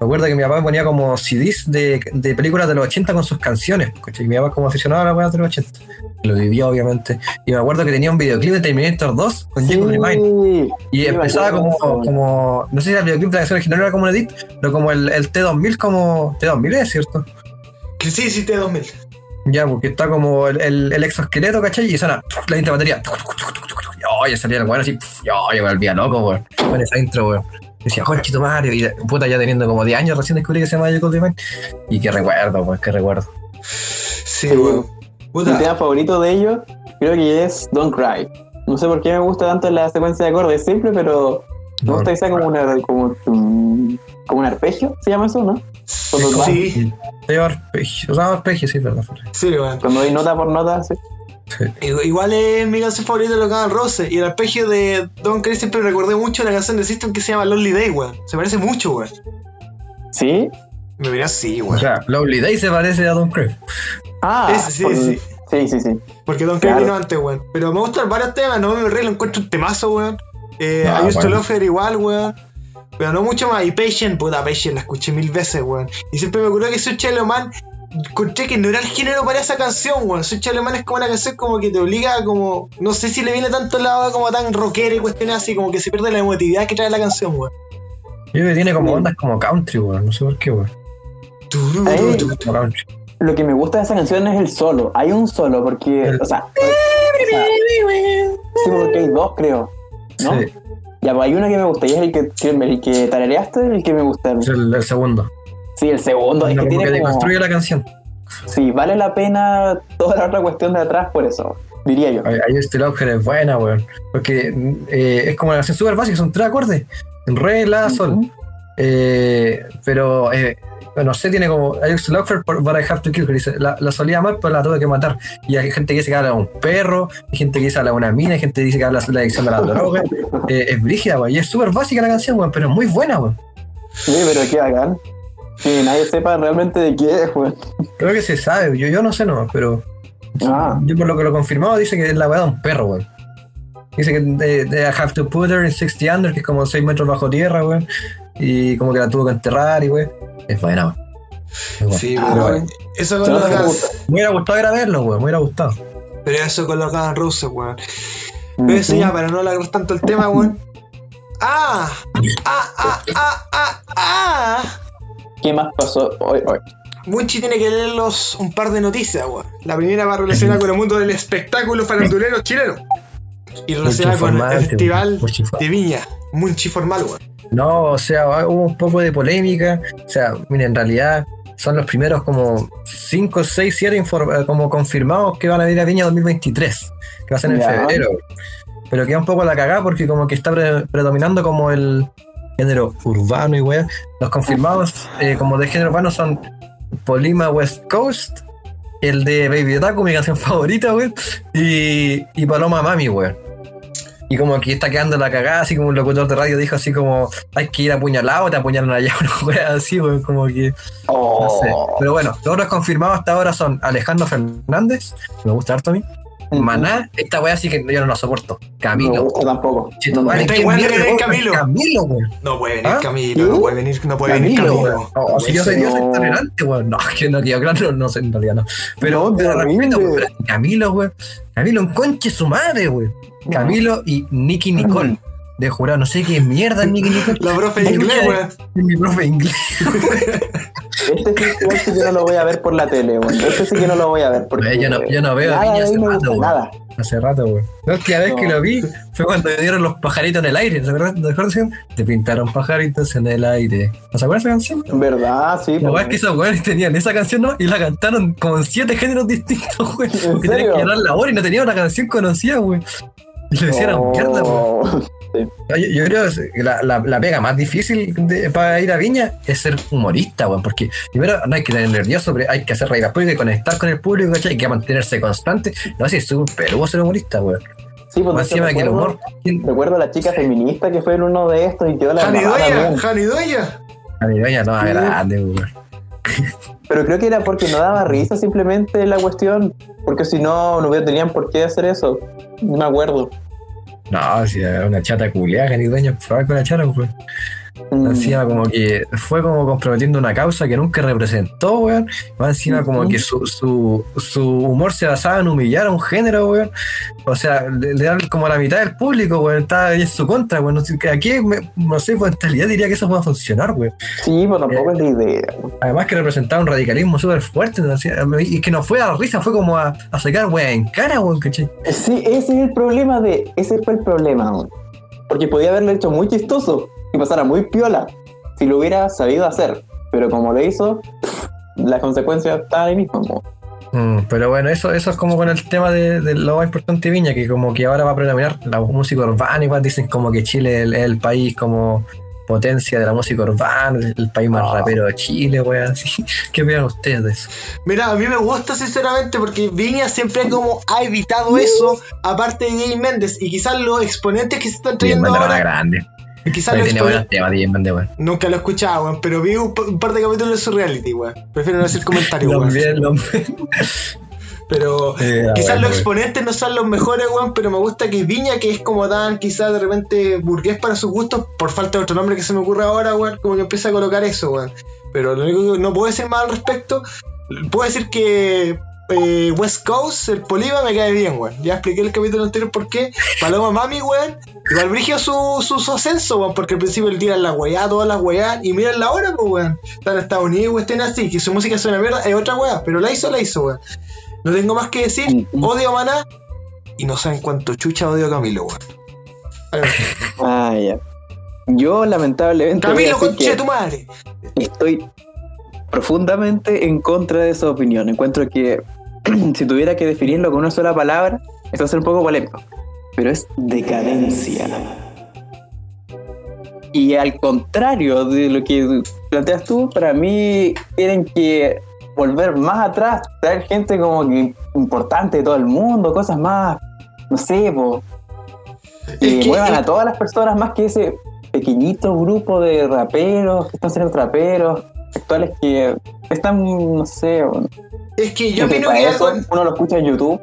Speaker 7: recuerdo que mi papá ponía como CDs de, de películas de los 80 con sus canciones, ¿cachai? Mi papá como aficionado a las weas de los 80. Lo vivía, obviamente. Y me acuerdo que tenía un videoclip de Terminator 2 con Jacob Remind.
Speaker 8: Sí.
Speaker 7: Y
Speaker 8: Sí, me
Speaker 7: empezaba
Speaker 8: acuerdo
Speaker 7: como, como, no sé si el videoclip de la canción original era como un edit, pero como el, el T2000 como, T2000 es cierto.
Speaker 2: Sí, sí, T2000.
Speaker 7: Ya, porque está como el, el, el exoesqueleto, ¿cachai? Y suena la intro batería. Y ya salía el weón así, ya, yo me volvía loco, weón. Con esa intro, weón. Decía, conchito Mario, y puta, ya teniendo como 10 años recién descubrí que se llama Jacob Divine. Y qué recuerdo, weón, qué recuerdo.
Speaker 2: Sí,
Speaker 8: Sí,
Speaker 2: weón.
Speaker 8: Mi tema favorito de ellos creo que es Don't Cry. No sé por qué me gusta tanto la secuencia de acordes, simple, pero me gusta que sea como, una, como, un- como un arpegio, ¿se llama eso, no? Cuando,
Speaker 2: sí,
Speaker 7: arpegio, o sea, arpegio, sí, verdad.
Speaker 2: sí,
Speaker 8: cuando hay nota por nota, sí.
Speaker 2: Igual- Igual es mi canción favorita de los Guns N' Roses. Y el arpegio de Don Craig siempre recordé mucho la canción de System que se llama Lonely Day, weón. Se parece mucho, weón.
Speaker 8: ¿Sí?
Speaker 2: Me miré así,
Speaker 7: O
Speaker 2: weón.
Speaker 7: sea, Lovely Day se parece a Don Crave.
Speaker 8: Ah,
Speaker 2: Ese, sí,
Speaker 8: por-
Speaker 2: sí.
Speaker 8: sí, sí, sí.
Speaker 2: Porque Don Craig
Speaker 8: Claro.
Speaker 2: vino antes, weón. Pero me gustan varios temas, no me re lo encuentro un temazo, weón. Eh,
Speaker 7: Ah,
Speaker 2: I used to love her igual, weón. Pero no mucho más. Y Patient, puta, Patient la escuché mil veces, weón. Y siempre me ocurrió que soy Man encontré que no era el género para esa canción, weón. Soy Man es como una canción como que te obliga a como. No sé si le viene tanto el lado como tan rockera y cuestiones así, como que se pierde la emotividad que trae la canción, weón.
Speaker 7: Yo creo que tiene como ondas como country, weón. No sé por qué, weón.
Speaker 8: Lo que me gusta de esa canción es el solo. Hay un solo, porque,
Speaker 7: El-
Speaker 8: o sea, o sea, sí, porque hay dos, creo. ¿No?
Speaker 7: Sí,
Speaker 8: Ya, pues hay uno que me gusta y es el que, que- el que tarareaste, el que me gusta.
Speaker 7: es el, el segundo.
Speaker 8: Sí, el segundo. Es que
Speaker 7: que
Speaker 8: tiene como...
Speaker 7: la canción.
Speaker 8: Sí, vale la pena toda la otra cuestión de atrás por eso, diría yo.
Speaker 7: Ahí este es buena, weón. Porque eh, es como una canción súper básica, son tres acordes. Re, la, sol. Eh, pero, eh, no sé, tiene como. I used to love her, but I have to kill her. Dice, la, la solía amar, pero la tuve que matar. Y hay gente que dice que habla de un perro, hay gente que dice que habla de una mina, hay gente que dice que habla de la adicción de la droga. Eh, es brígida, weón. Y es súper básica la canción, weón, pero es muy buena, weón.
Speaker 8: Sí, pero qué bacán. Que nadie sepa realmente de qué es, weón.
Speaker 7: Creo que se sabe, yo, yo no sé nomás, pero.
Speaker 8: Ah.
Speaker 7: Yo por lo que lo he confirmado dice que es la weá de un perro, weón. Dice que de, de I have to put her in 60 under, que es como 6 metros bajo tierra, weón. Y como que la tuvo que enterrar y weón. Es buena, weón.
Speaker 2: Sí,
Speaker 8: Ah,
Speaker 2: pero eso con los
Speaker 8: gusta.
Speaker 7: Me hubiera gustado ir a verlo, weón. Me hubiera gustado.
Speaker 2: Pero eso con los Guns N' Roses, weón. Pero eso ya, para no alargar tanto el tema, weón. ¡Ah! ¡Ah, ah, ah, ah, ah!
Speaker 8: ¿Qué más pasó hoy? hoy?
Speaker 2: Munchi tiene que leerlos un par de noticias, weón. La primera va relacionada con el mundo del espectáculo farandulero chileno. Y relacionada con el festival de Viña. Munchi formal, weón.
Speaker 7: No, o sea, hubo un poco de polémica. O sea, miren, en realidad son los primeros como 5, 6, 7 como confirmados que van a ir a Viña 2023, que va a ser en
Speaker 8: Ya.
Speaker 7: febrero. Pero queda un poco la cagada porque como que está pre- predominando como el género urbano y weá. Los confirmados eh, como de género urbano son Polima West Coast, el de Baby Otaku, mi canción favorita, weón, y, y Paloma Mami, weón. Y como aquí está quedando la cagada, así como un locutor de radio dijo así como hay que ir apuñalado, te apuñalan allá, una wea así, weón, como que. No sé.
Speaker 8: Oh.
Speaker 7: Pero bueno, los otros confirmados hasta ahora son Alejandro Fernández, me gusta harto a mí. Maná, esta wea sí que yo no la soporto.
Speaker 8: No me
Speaker 7: Camilo.
Speaker 8: gusta tampoco.
Speaker 7: Chito, madre,
Speaker 2: Está
Speaker 7: ¿qué
Speaker 2: igual de
Speaker 7: mierda,
Speaker 2: bien
Speaker 7: weón?
Speaker 2: Camilo.
Speaker 7: Camilo, weón.
Speaker 2: No puede venir
Speaker 7: ¿Ah?
Speaker 2: Camilo, no puede venir, no puede venir
Speaker 7: Camilo,
Speaker 2: Camilo.
Speaker 7: weón. No, si yo soy Dios
Speaker 8: No.
Speaker 7: intolerante, weón. No, que no quedó claro, no sé, en realidad no. Pero,
Speaker 8: No,
Speaker 7: pero respeto, weón, Camilo, weón. Camilo, un conche su madre, weón. Camilo y Nicky Nicole. De jurado, no sé qué mierda es Nicky Nicole.
Speaker 2: La profe de inglés, weón.
Speaker 7: Mi profe de inglés.
Speaker 8: Este sí que no lo voy a ver por la tele, weón. Este sí que no lo voy a ver. Porque
Speaker 7: Yo no- yo no veo
Speaker 8: nada
Speaker 7: Viña hace
Speaker 8: me
Speaker 7: rato,
Speaker 8: nada.
Speaker 7: Hace rato, weón. La última vez que lo vi fue cuando dieron los pajaritos en el aire. ¿Se acuerdan? ¿Te pintaron pajaritos en el aire. ¿No se acuerdan esa canción?
Speaker 8: Verdad, sí. Pues,
Speaker 7: weá es que esos weones tenían esa canción, ¿no? Y la cantaron como en siete géneros distintos, weón.
Speaker 8: ¿En
Speaker 7: Porque tenían que llenar la hora y no tenían una canción conocida, weón. Y lo hicieron mierda, weón. Yo, yo creo que la, la, la pega más difícil de- para ir a Viña es ser humorista, weón. Porque primero no hay que tener nervioso, pero hay que hacer reír al público y conectar con el público, ¿cachai? Hay que mantenerse constante. No sé, es súper peludo ser humorista, weón.
Speaker 8: Sí, pues
Speaker 7: encima que el
Speaker 8: recuerdo-
Speaker 7: humor.
Speaker 8: Recuerdo a la chica feminista que fue en uno de estos y quedó la
Speaker 2: Jani
Speaker 8: embarrada
Speaker 2: Doya,
Speaker 8: también.
Speaker 2: Jani Doya.
Speaker 7: A mi doña no es grande, weón.
Speaker 8: Pero creo que era porque no daba risa simplemente la cuestión. Porque si no, no hubiera- tenían por qué hacer eso. No me acuerdo.
Speaker 7: No, si era una chata culiaga, ni dueño, probar con la chata, weón. Encima como que fue como comprometiendo una causa que nunca representó, weón. Más encima como que su, su, su humor se basaba en humillar a un género, weón. O sea, le, le dan como la mitad del público, weón. Está en su contra, weón. No sé, Aquí, me- no sé, pues en realidad diría que eso puede funcionar, weón.
Speaker 8: Sí, pero tampoco es la idea.
Speaker 7: Además que representaba un radicalismo súper fuerte. Y que no fue a la risa, fue como a, a sacar, weón, en cara, weón, ¿cachai?
Speaker 8: Sí, ese es el problema de. Ese fue el problema, weón. Porque podía haberlo hecho muy chistoso y pasara muy piola si lo hubiera sabido hacer. Pero como lo hizo, las consecuencias están ahí mismo.
Speaker 7: Mm, pero bueno, eso, eso es como con el tema de, de lo más importante de Viña, que como que ahora va a predominar la música urbana, igual dicen como que Chile es el, país como potencia de la música urbana, el país más rapero de Chile, weón, así. ¿Qué opinan ustedes de eso?
Speaker 2: Mira, a mí me gusta sinceramente porque Viña siempre como ha evitado eso, aparte de Jay Méndez, y quizás los exponentes que se están trayendo ahora,
Speaker 7: grande.
Speaker 2: Quizás los
Speaker 7: tiene buenos temas, DJ
Speaker 2: nunca lo he escuchado, weón, pero vi un, un par de capítulos de su reality, weón. Prefiero no hacer comentarios, weón.
Speaker 7: También,
Speaker 2: Pero
Speaker 7: Eh,
Speaker 2: quizás
Speaker 7: bueno,
Speaker 2: los exponentes no son los mejores, weón, pero me gusta que Viña, que es como tan quizás de repente burgués para sus gustos, por falta de otro nombre que se me ocurra ahora, weón, como que empieza a colocar eso, weón. Pero lo único que no puedo decir más al respecto, puedo decir que eh, West Coast, el Poliva, me cae bien, weón. Ya expliqué el capítulo anterior por qué. Paloma Mami, weón, igual brigio su, su, su ascenso, weón, porque al principio le tiran la weá, todas las weá, y miren la hora, pues, weón. Están en Estados Unidos, estén así, que su música es una mierda, es otra weá, pero la hizo, la hizo, weón. No tengo más que decir, odio a Maná, y no saben cuánto chucha odio a Camilo, weón.
Speaker 8: Ah, ya. Yo, lamentablemente.
Speaker 2: Camilo, conche tu madre.
Speaker 8: Estoy profundamente en contra de esa opinión. Encuentro que si tuviera que definirlo con una sola palabra, esto va a ser un poco polémico. Pero es decadencia. Y al contrario de lo que planteas tú, para mí tienen que volver más atrás, traer gente como que importante de todo el mundo, cosas más, no sé, po, que
Speaker 2: Es que-
Speaker 8: muevan a todas las personas más que ese pequeñito grupo de raperos que están siendo raperos actuales que están, no sé,
Speaker 2: Es que yo opino que
Speaker 8: eso
Speaker 2: algo-
Speaker 8: uno lo escucha en YouTube.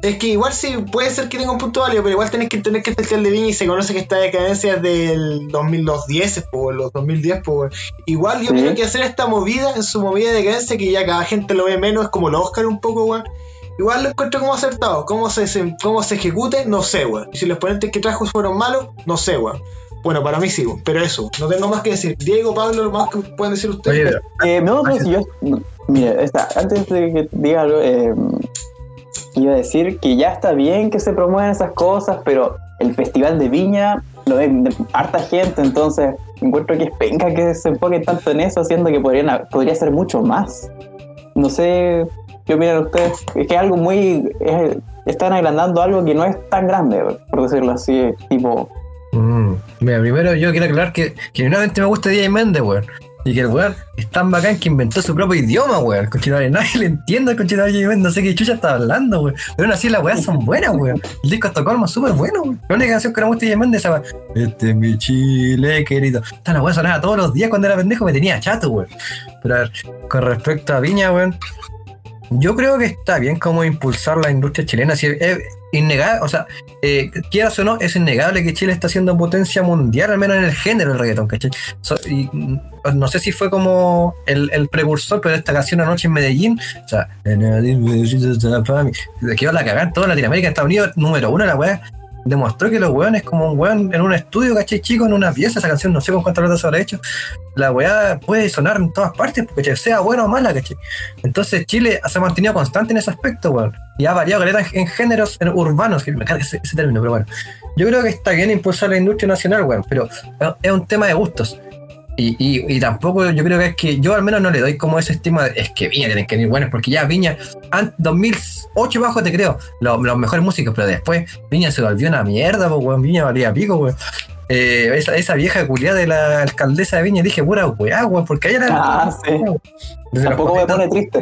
Speaker 2: Es que igual sí puede ser que tenga un punto válido, pero igual tenés que entender que alcalde de Viña y se conoce que esta decadencia es del 2010, pues, los 2010, pues. Igual yo
Speaker 8: Sí.
Speaker 2: creo que hacer esta movida, en su movida de decadencia, que ya cada gente lo ve menos, es como los Oscar un poco, weón. Igual lo encuentro como acertado. ¿Cómo se, se- cómo se ejecute? No sé, weón. Y si los ponentes que trajo fueron malos, no sé, weón. Bueno, para mí sí, weón. Pero eso, no tengo más que decir. Diego, Pablo, lo más que pueden decir ustedes.
Speaker 7: Oye,
Speaker 8: Eh, no, pues yo. Mire, esta, antes de que diga algo, eh, iba a decir que ya está bien que se promuevan esas cosas, pero el Festival de Viña lo ven harta gente, entonces encuentro que es penca que se enfoquen tanto en eso, siendo que podrían, podría ser mucho más. No sé qué opinan ustedes. Es que es algo muy. es- están agrandando algo que no es tan grande, por decirlo así, tipo.
Speaker 7: Mm, Mira, primero yo quiero aclarar que genuinamente me gusta DJ Méndez, weón. Y que el weón es tan bacán que inventó su propio idioma, weón. Conchetumare, nadie le entiende al Méndez, no sé qué chucha está hablando, weón. Pero aún así las weas son buenas, weón. El disco Estocolmo es súper bueno, weón. La única canción que no me gusta Méndez es esa. Este es mi Chile, querido. Esta la wea sonaba todos los días cuando era pendejo, me tenía chato, weón. Pero a ver, con respecto a Viña, weón. Yo creo que está bien como impulsar la industria chilena. Si es innegable, o sea, eh, quieras o no, es innegable que Chile está siendo potencia mundial, al menos en el género del reggaetón, ¿cachai? So- y, mm, no sé si fue como el, precursor, pero esta canción Anoche en Medellín, o sea, que la cagada en toda Latinoamérica, Estados Unidos, número uno, la weá, demostró que los weones, como un weón en un estudio, ¿cachai? Chico, en una pieza, esa canción, no sé con cuántas veces se habrá hecho, la weá puede sonar en todas partes, porque sea buena o mala, ¿cachai? Entonces Chile se ha mantenido constante en ese aspecto, weón. Y ha variado caleta en, géneros urbanos, que me carga ese, ese término, pero bueno. Yo creo que está bien impulsar la industria nacional, weón, pero es un tema de gustos. Y, y, y tampoco yo creo que es que yo al menos no le doy como ese estima de, es que Viña tienen que venir buenos, porque ya Viña, an- 2008 bajo te creo, lo- los mejores músicos, pero después Viña se volvió una mierda, pues Viña valía pico, weón. Eh, esa, esa vieja culiada de la alcaldesa de Viña, dije pura weá, weón, porque ella era.
Speaker 8: Ah, sí.
Speaker 7: Desde los
Speaker 8: Tampoco me pone triste.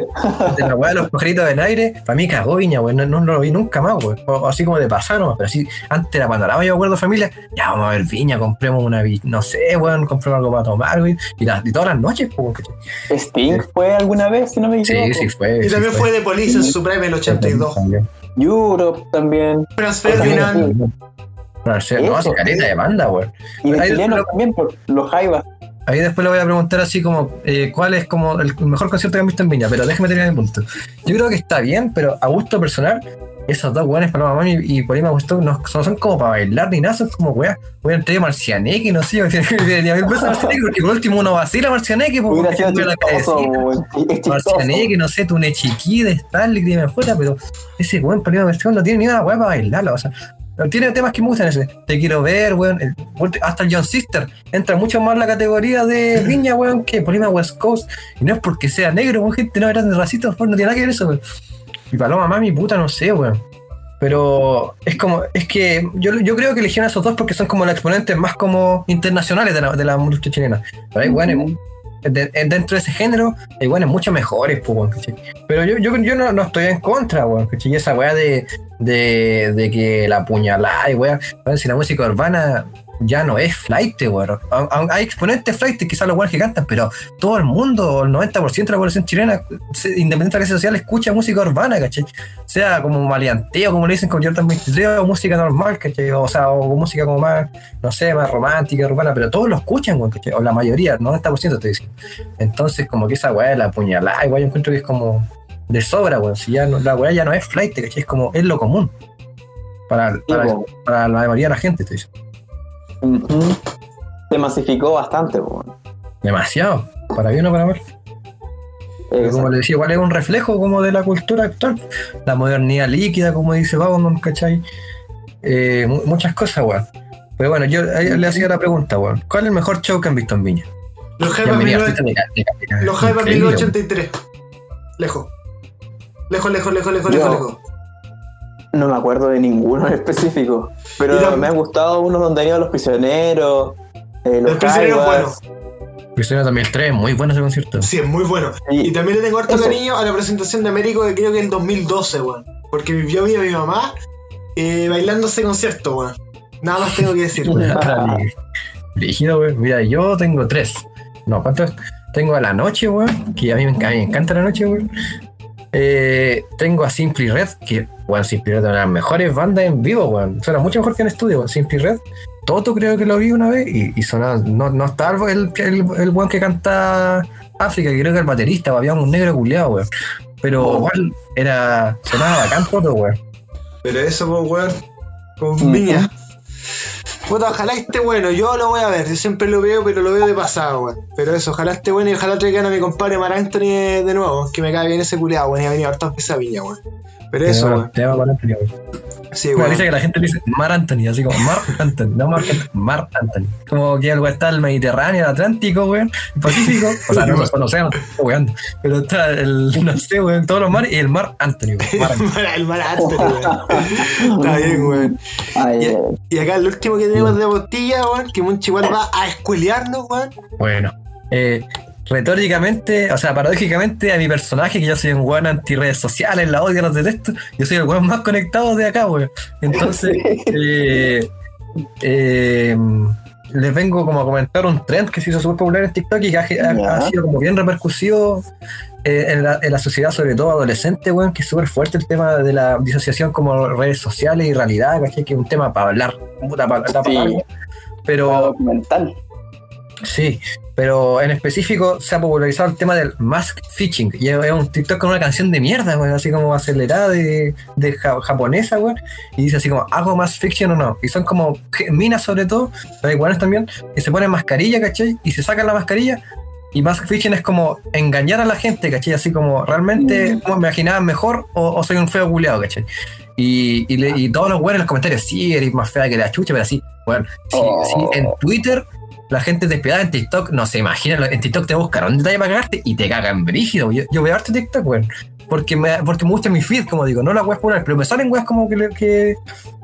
Speaker 7: de la weá de los pajaritos del aire, para mí cagó Viña, weón. No, no lo vi nunca más, weón. Así como de pasar nomás, pero así, antes era panorama, yo me acuerdo familia, ya vamos a ver Viña, compremos una, no sé, weón, compremos algo para tomar, weón. Y, las- y todas las noches, weón.
Speaker 8: Sting fue alguna vez, si no me equivoco.
Speaker 7: Sí, sí fue.
Speaker 2: Y
Speaker 7: sí
Speaker 2: también fue de Police en Supreme el 82.
Speaker 7: También.
Speaker 8: Europe también. Así.
Speaker 7: No, sé, no, caleta de banda, weón.
Speaker 8: Y de chilenos también, por los jaivas.
Speaker 7: Ahí después le voy a preguntar así como eh, cuál es como el mejor concierto que han visto en Viña, pero déjeme terminar mi punto. Yo creo que está bien, pero a gusto personal, esos dos weones, Paloma Mami y Polima Gusto, no son, son como para bailar ni nada, son como weas. Voy a entrar Marcianeque, no sé, ni a mil veces Marcianeque, porque por último uno vacila Marcianeque, pues, porque es la
Speaker 8: chistoso,
Speaker 7: cabecita.
Speaker 8: Es chistoso.
Speaker 7: Marcianeque, no sé, tu Nechiquí de Stanley, que me fuera, pero ese weón Polima Gusto no tiene ni una wea para bailarla, o sea. Tiene temas que me gustan ese. Te quiero ver, weón. el- hasta el John Sister entra mucho más en la categoría de Viña, weón, que Polima West Coast. Y no es porque sea negro, weón, gente, no eran racistas, weón, no tiene nada que ver eso, weón. Y Paloma Mami, puta, no sé, weón. Pero es como, es que yo, yo creo que eligieron a esos dos porque son como los exponentes más como internacionales de la, de la industria chilena. Pero hay weones, de- de- dentro de ese género, hay weones mucho mejores, pues. Pero yo, yo, yo no, no estoy en contra, weón. Y esa weá de, de, de que la puñalada y weá, si la música urbana ya no es flight, weón. Hay exponentes flight, quizás los weones que cantan, pero todo el mundo, el 90% de la población chilena, independiente de la clase social, escucha música urbana, ¿cachai? Sea como maleanteo, como le dicen con Jordan 23, o música normal, ¿cachai? O sea, o música como más, no sé, más romántica, urbana, pero todos lo escuchan, weón, ¿cachai? O la mayoría, 90% te dicen. Entonces, como que esa weá la puñalada, igual yo encuentro que es como de sobra, weón. Si ya no- la weá ya no es flight, ¿cachai? Es como, es lo común. Para, para, la mayoría de la gente, te
Speaker 8: Se masificó bastante, weón.
Speaker 7: Demasiado. Para bien o para mal. Pero como le decía, igual es un reflejo como de la cultura actual. La modernidad líquida, como dice Bauman, ¿cachai? Eh, mu- muchas cosas, weón. Pero bueno, yo ahí le hacía la pregunta, weón. ¿Cuál es el mejor show que han visto en Viña?
Speaker 2: Los Jaivas
Speaker 7: han venido
Speaker 2: 19-
Speaker 7: artistas de ca- de ca- de
Speaker 2: los Jaivas
Speaker 7: increíble, weón.
Speaker 2: 1983. Lejos. Lejos, lejos, lejos, lejos, lejos, lejos.
Speaker 8: No me acuerdo de ninguno en específico. Pero
Speaker 2: la-
Speaker 8: me han gustado unos donde han ido los prisioneros, eh, los
Speaker 2: El prisionero es
Speaker 8: jaivas.
Speaker 7: Prisionero también el 3, muy bueno ese concierto.
Speaker 2: Sí, es muy bueno.
Speaker 8: Y-
Speaker 2: Y también le tengo harto
Speaker 8: Eso.
Speaker 2: cariño a la presentación de Américo de creo que el 2012, weón. Porque yo vi a mi mamá eh, bailando ese concierto, weón. Nada más tengo que decir, weón.
Speaker 7: Rígido, weón. Mira, yo tengo tres. No, ¿cuántos? Tengo a la noche, weón. Que a mí me, a mí me encanta la noche, weón. Eh, tengo a Simply Red, que, weón, Simply Red es una de las mejores bandas en vivo, weón. Suena mucho mejor que en estudio, weón. Simply Red. Toto creo que lo vi una vez y, y sonaba. No, no estaba el, el, el weón que canta África, que creo que el baterista, había un negro culiado, weón. Pero
Speaker 8: Oh.
Speaker 7: igual era. Sonaba bacán Toto, weón.
Speaker 2: Pero eso, pues, weón. Con
Speaker 8: Ujú.
Speaker 2: Puta, ojalá esté bueno. Yo lo voy a ver. Yo siempre lo veo, pero lo veo de pasado, weón. Pero eso, ojalá esté bueno y ojalá traigan a mi compadre Mar Anthony de, nuevo. Que me cae bien ese culiado, weón. Y ha venido hartas veces a Viña, weón. Pero eso,
Speaker 7: Te llama-
Speaker 2: weón.
Speaker 7: te llama para Anthony, weón.
Speaker 2: Sí,
Speaker 7: Me
Speaker 2: weón.
Speaker 7: dice que la gente le dice Mar Anthony, así como Mar Anthony, no Mar Anthony, Mar Anthony. Como que algo está el Mediterráneo, el Atlántico, weón, el Pacífico. O sea, no, no, no sé, no estoy weando. Pero está el, no sé, weón, todos los mares y el Mar Anthony, weón. Mar Anthony.
Speaker 2: el Mar Anthony, weón. Está bien, weón. Y acá el último que tenemos de botilla, weón, que Monchi igual va a escuelearnos, weón.
Speaker 7: Bueno, eh, retóricamente, o sea, paradójicamente a mi personaje, que yo soy un weón anti redes sociales, la odio, los detesto, yo soy el weón más conectado de acá, weón. Entonces, eh, eh, les vengo como a comentar un trend que se hizo súper popular en TikTok y que ha, ha-
Speaker 8: Ya.
Speaker 7: ha sido como bien repercusivo eh, en, la, en la sociedad, sobre todo adolescente, weón, que es súper fuerte el tema de la disociación como redes sociales y realidad, que es un tema para hablar, puta, para, para
Speaker 8: Sí.
Speaker 7: algo. Pero
Speaker 8: documental.
Speaker 7: Sí, pero en específico se ha popularizado el tema del mask fishing. Y es un TikTok con una canción de mierda, weón, así como acelerada de, de ja- japonesa, weón. Y dice así como, ¿hago mask fiction o no? Y son como minas sobre todo, pero hay weones también, que se ponen mascarilla, ¿cachai? Y se sacan la mascarilla. Y mask fiction es como engañar a la gente, ¿cachai? Así como, ¿realmente como me imaginaban mejor o, o soy un feo culeado, ¿cachai? Y, y, le- y todos los weones en los comentarios, sí, eres más fea que la chucha, pero así, weón. Sí,
Speaker 8: Oh.
Speaker 7: sí, en Twitter la gente despiadada en TikTok no se imagina, en TikTok te buscan un detalle para cagarte y te cagan brígido. Yo, yo veo harto TikTok, weón. Porque me, porque me gusta mi feed, como digo, no las weas populares, pero me salen weas como que, que,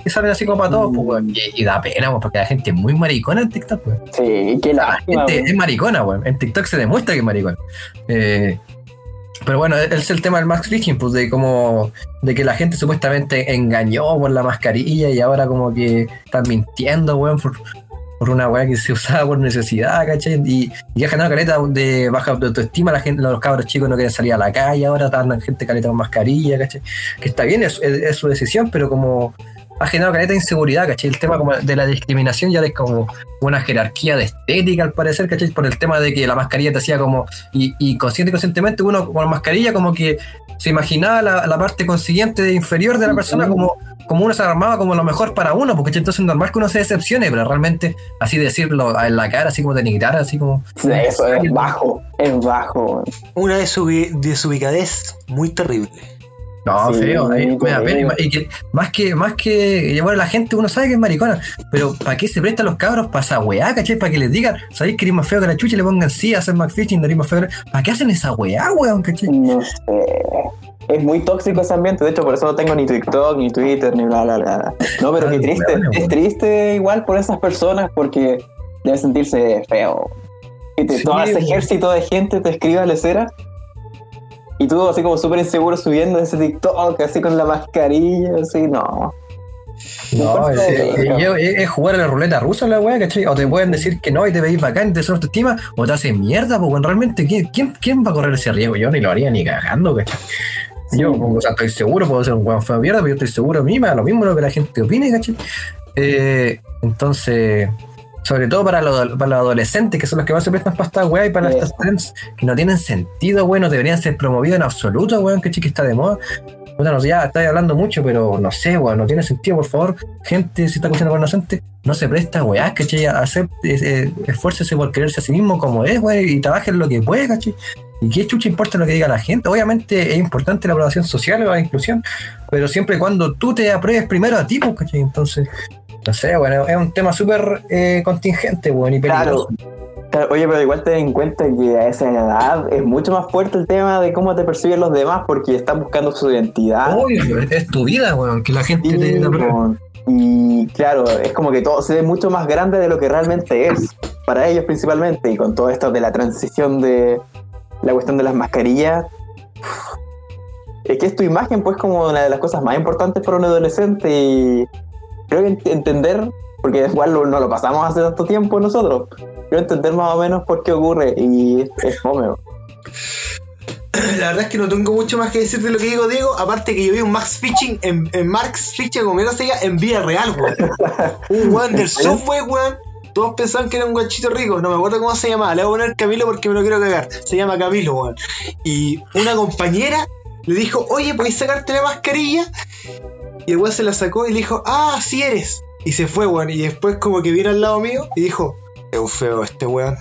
Speaker 7: que salen así como para todos, pues, weón. Y, y da pena, weón, porque la gente es muy maricona en TikTok, weón.
Speaker 8: Sí, qué
Speaker 7: La gente
Speaker 8: weón.
Speaker 7: es maricona, weón. En TikTok se demuestra que es maricona. Eh, pero bueno, ese es el tema del Max Fishing, pues de como de que la gente supuestamente engañó por la mascarilla y ahora como que están mintiendo, weón, por, por una weá que se usaba por necesidad, ¿cachai? Y, y ha generado caleta de baja autoestima, la gente, los cabros chicos no quieren salir a la calle, ahora andan gente caleta con mascarilla, ¿cachai? Que está bien, es, su decisión, pero como ha generado caleta de inseguridad, ¿cachai? El tema como de la discriminación ya es como una jerarquía de estética, al parecer, ¿cachai? Por el tema de que la mascarilla te hacía como, y, y consciente y conscientemente, uno con la mascarilla como que se imaginaba la, la parte consiguiente de inferior de la persona como, como uno se armaba como lo mejor para uno, porque entonces es normal que uno se decepcione, pero realmente así decirlo en la cara, así como denigrar, así como...
Speaker 8: Sí, Eso es bajo, es bajo.
Speaker 2: Una desubi- desubicadez muy terrible.
Speaker 7: No,
Speaker 8: Sí,
Speaker 7: feo, ahí me da pena. Y que, más que, más que, bueno, la gente uno sabe que es maricona, pero ¿para qué se prestan los cabros para esa weá, cachai? Para que les digan, ¿sabéis que eres más feo que la chucha y le pongan sí a hacer McFishing, eres más feo que la- ¿Para qué hacen esa weá, weón, cachai?
Speaker 8: No sé. Es muy tóxico ese ambiente, de hecho por eso no tengo ni TikTok, ni Twitter, ni bla, bla, bla. No, pero qué triste. Es triste igual por esas personas porque debe sentirse feo. Que te,
Speaker 7: Sí,
Speaker 8: todo ese ejército de gente te escriba a la y tú así como súper inseguro subiendo ese TikTok, así con la mascarilla, así, no.
Speaker 7: No, es,
Speaker 8: parece
Speaker 7: es- jugar a la ruleta rusa la weá, ¿cachai? O te pueden decir que no y te veis bacán te sube autoestima, o te hacen mierda, bueno, realmente, ¿quién, quién, va a correr ese riesgo? Yo ni lo haría ni cagando, ¿cachai? Yo, o sea, estoy seguro, puedo ser un weón feo mierda, pero yo estoy seguro a mí, me da lo mismo lo que la gente opine, ¿cachai? Eh, entonces, sobre todo para los, para los adolescentes, que son los que más se prestan para esta weá y para
Speaker 8: Sí.
Speaker 7: estas trends que no tienen sentido, weón, no deberían ser promovidos en absoluto, weón. Que está de moda. Puta, no sé, ya estáis hablando mucho, pero no sé, weón, no tiene sentido, por favor. Gente, si está escuchando por inocente, no se presta weá, ¿cachai? A hacer, eh, eh, esfuércese por quererse a sí mismo como es, weón, y trabaje en lo que puede, ¿cachai? ¿Y qué chucha importa lo que diga la gente? Obviamente es importante la aprobación social o la inclusión, pero siempre y cuando tú te apruebes primero a ti, pues, ¿cachai? Entonces, no sé, bueno, es un tema súper eh, contingente, weón, y peligroso.
Speaker 8: Claro, Oye, pero igual ten en cuenta que a esa edad es mucho más fuerte el tema de cómo te perciben los demás porque están buscando su identidad.
Speaker 7: Obvio, es tu vida, weón, que la gente
Speaker 8: Sí,
Speaker 7: te.
Speaker 8: Y claro, es como que todo se ve mucho más grande de lo que realmente es, para ellos principalmente, y con todo esto de la transición de la cuestión de las mascarillas. Es que es tu imagen, pues, como una de las cosas más importantes para un adolescente, y creo que entender, porque igual no lo pasamos hace tanto tiempo nosotros, creo entender más o menos por qué ocurre, y es, es fome.
Speaker 2: La verdad es que no tengo mucho más que decir de lo que digo Diego, aparte que yo vi un Max Fitching en, en Max Fitching, como se llama, en vida real, weón. Un weón del subway, weón. Todos pensaban que era un guachito rico, no me acuerdo cómo se llamaba, le voy a poner Camilo porque me lo quiero cagar. Se llama Camilo, weón. Y una compañera le dijo, oye, ¿podéis sacarte la mascarilla? Y el weón se la sacó y le dijo, ah, sí eres. Y se fue, weón. Y después como que vino al lado mío y dijo, es feo este weón.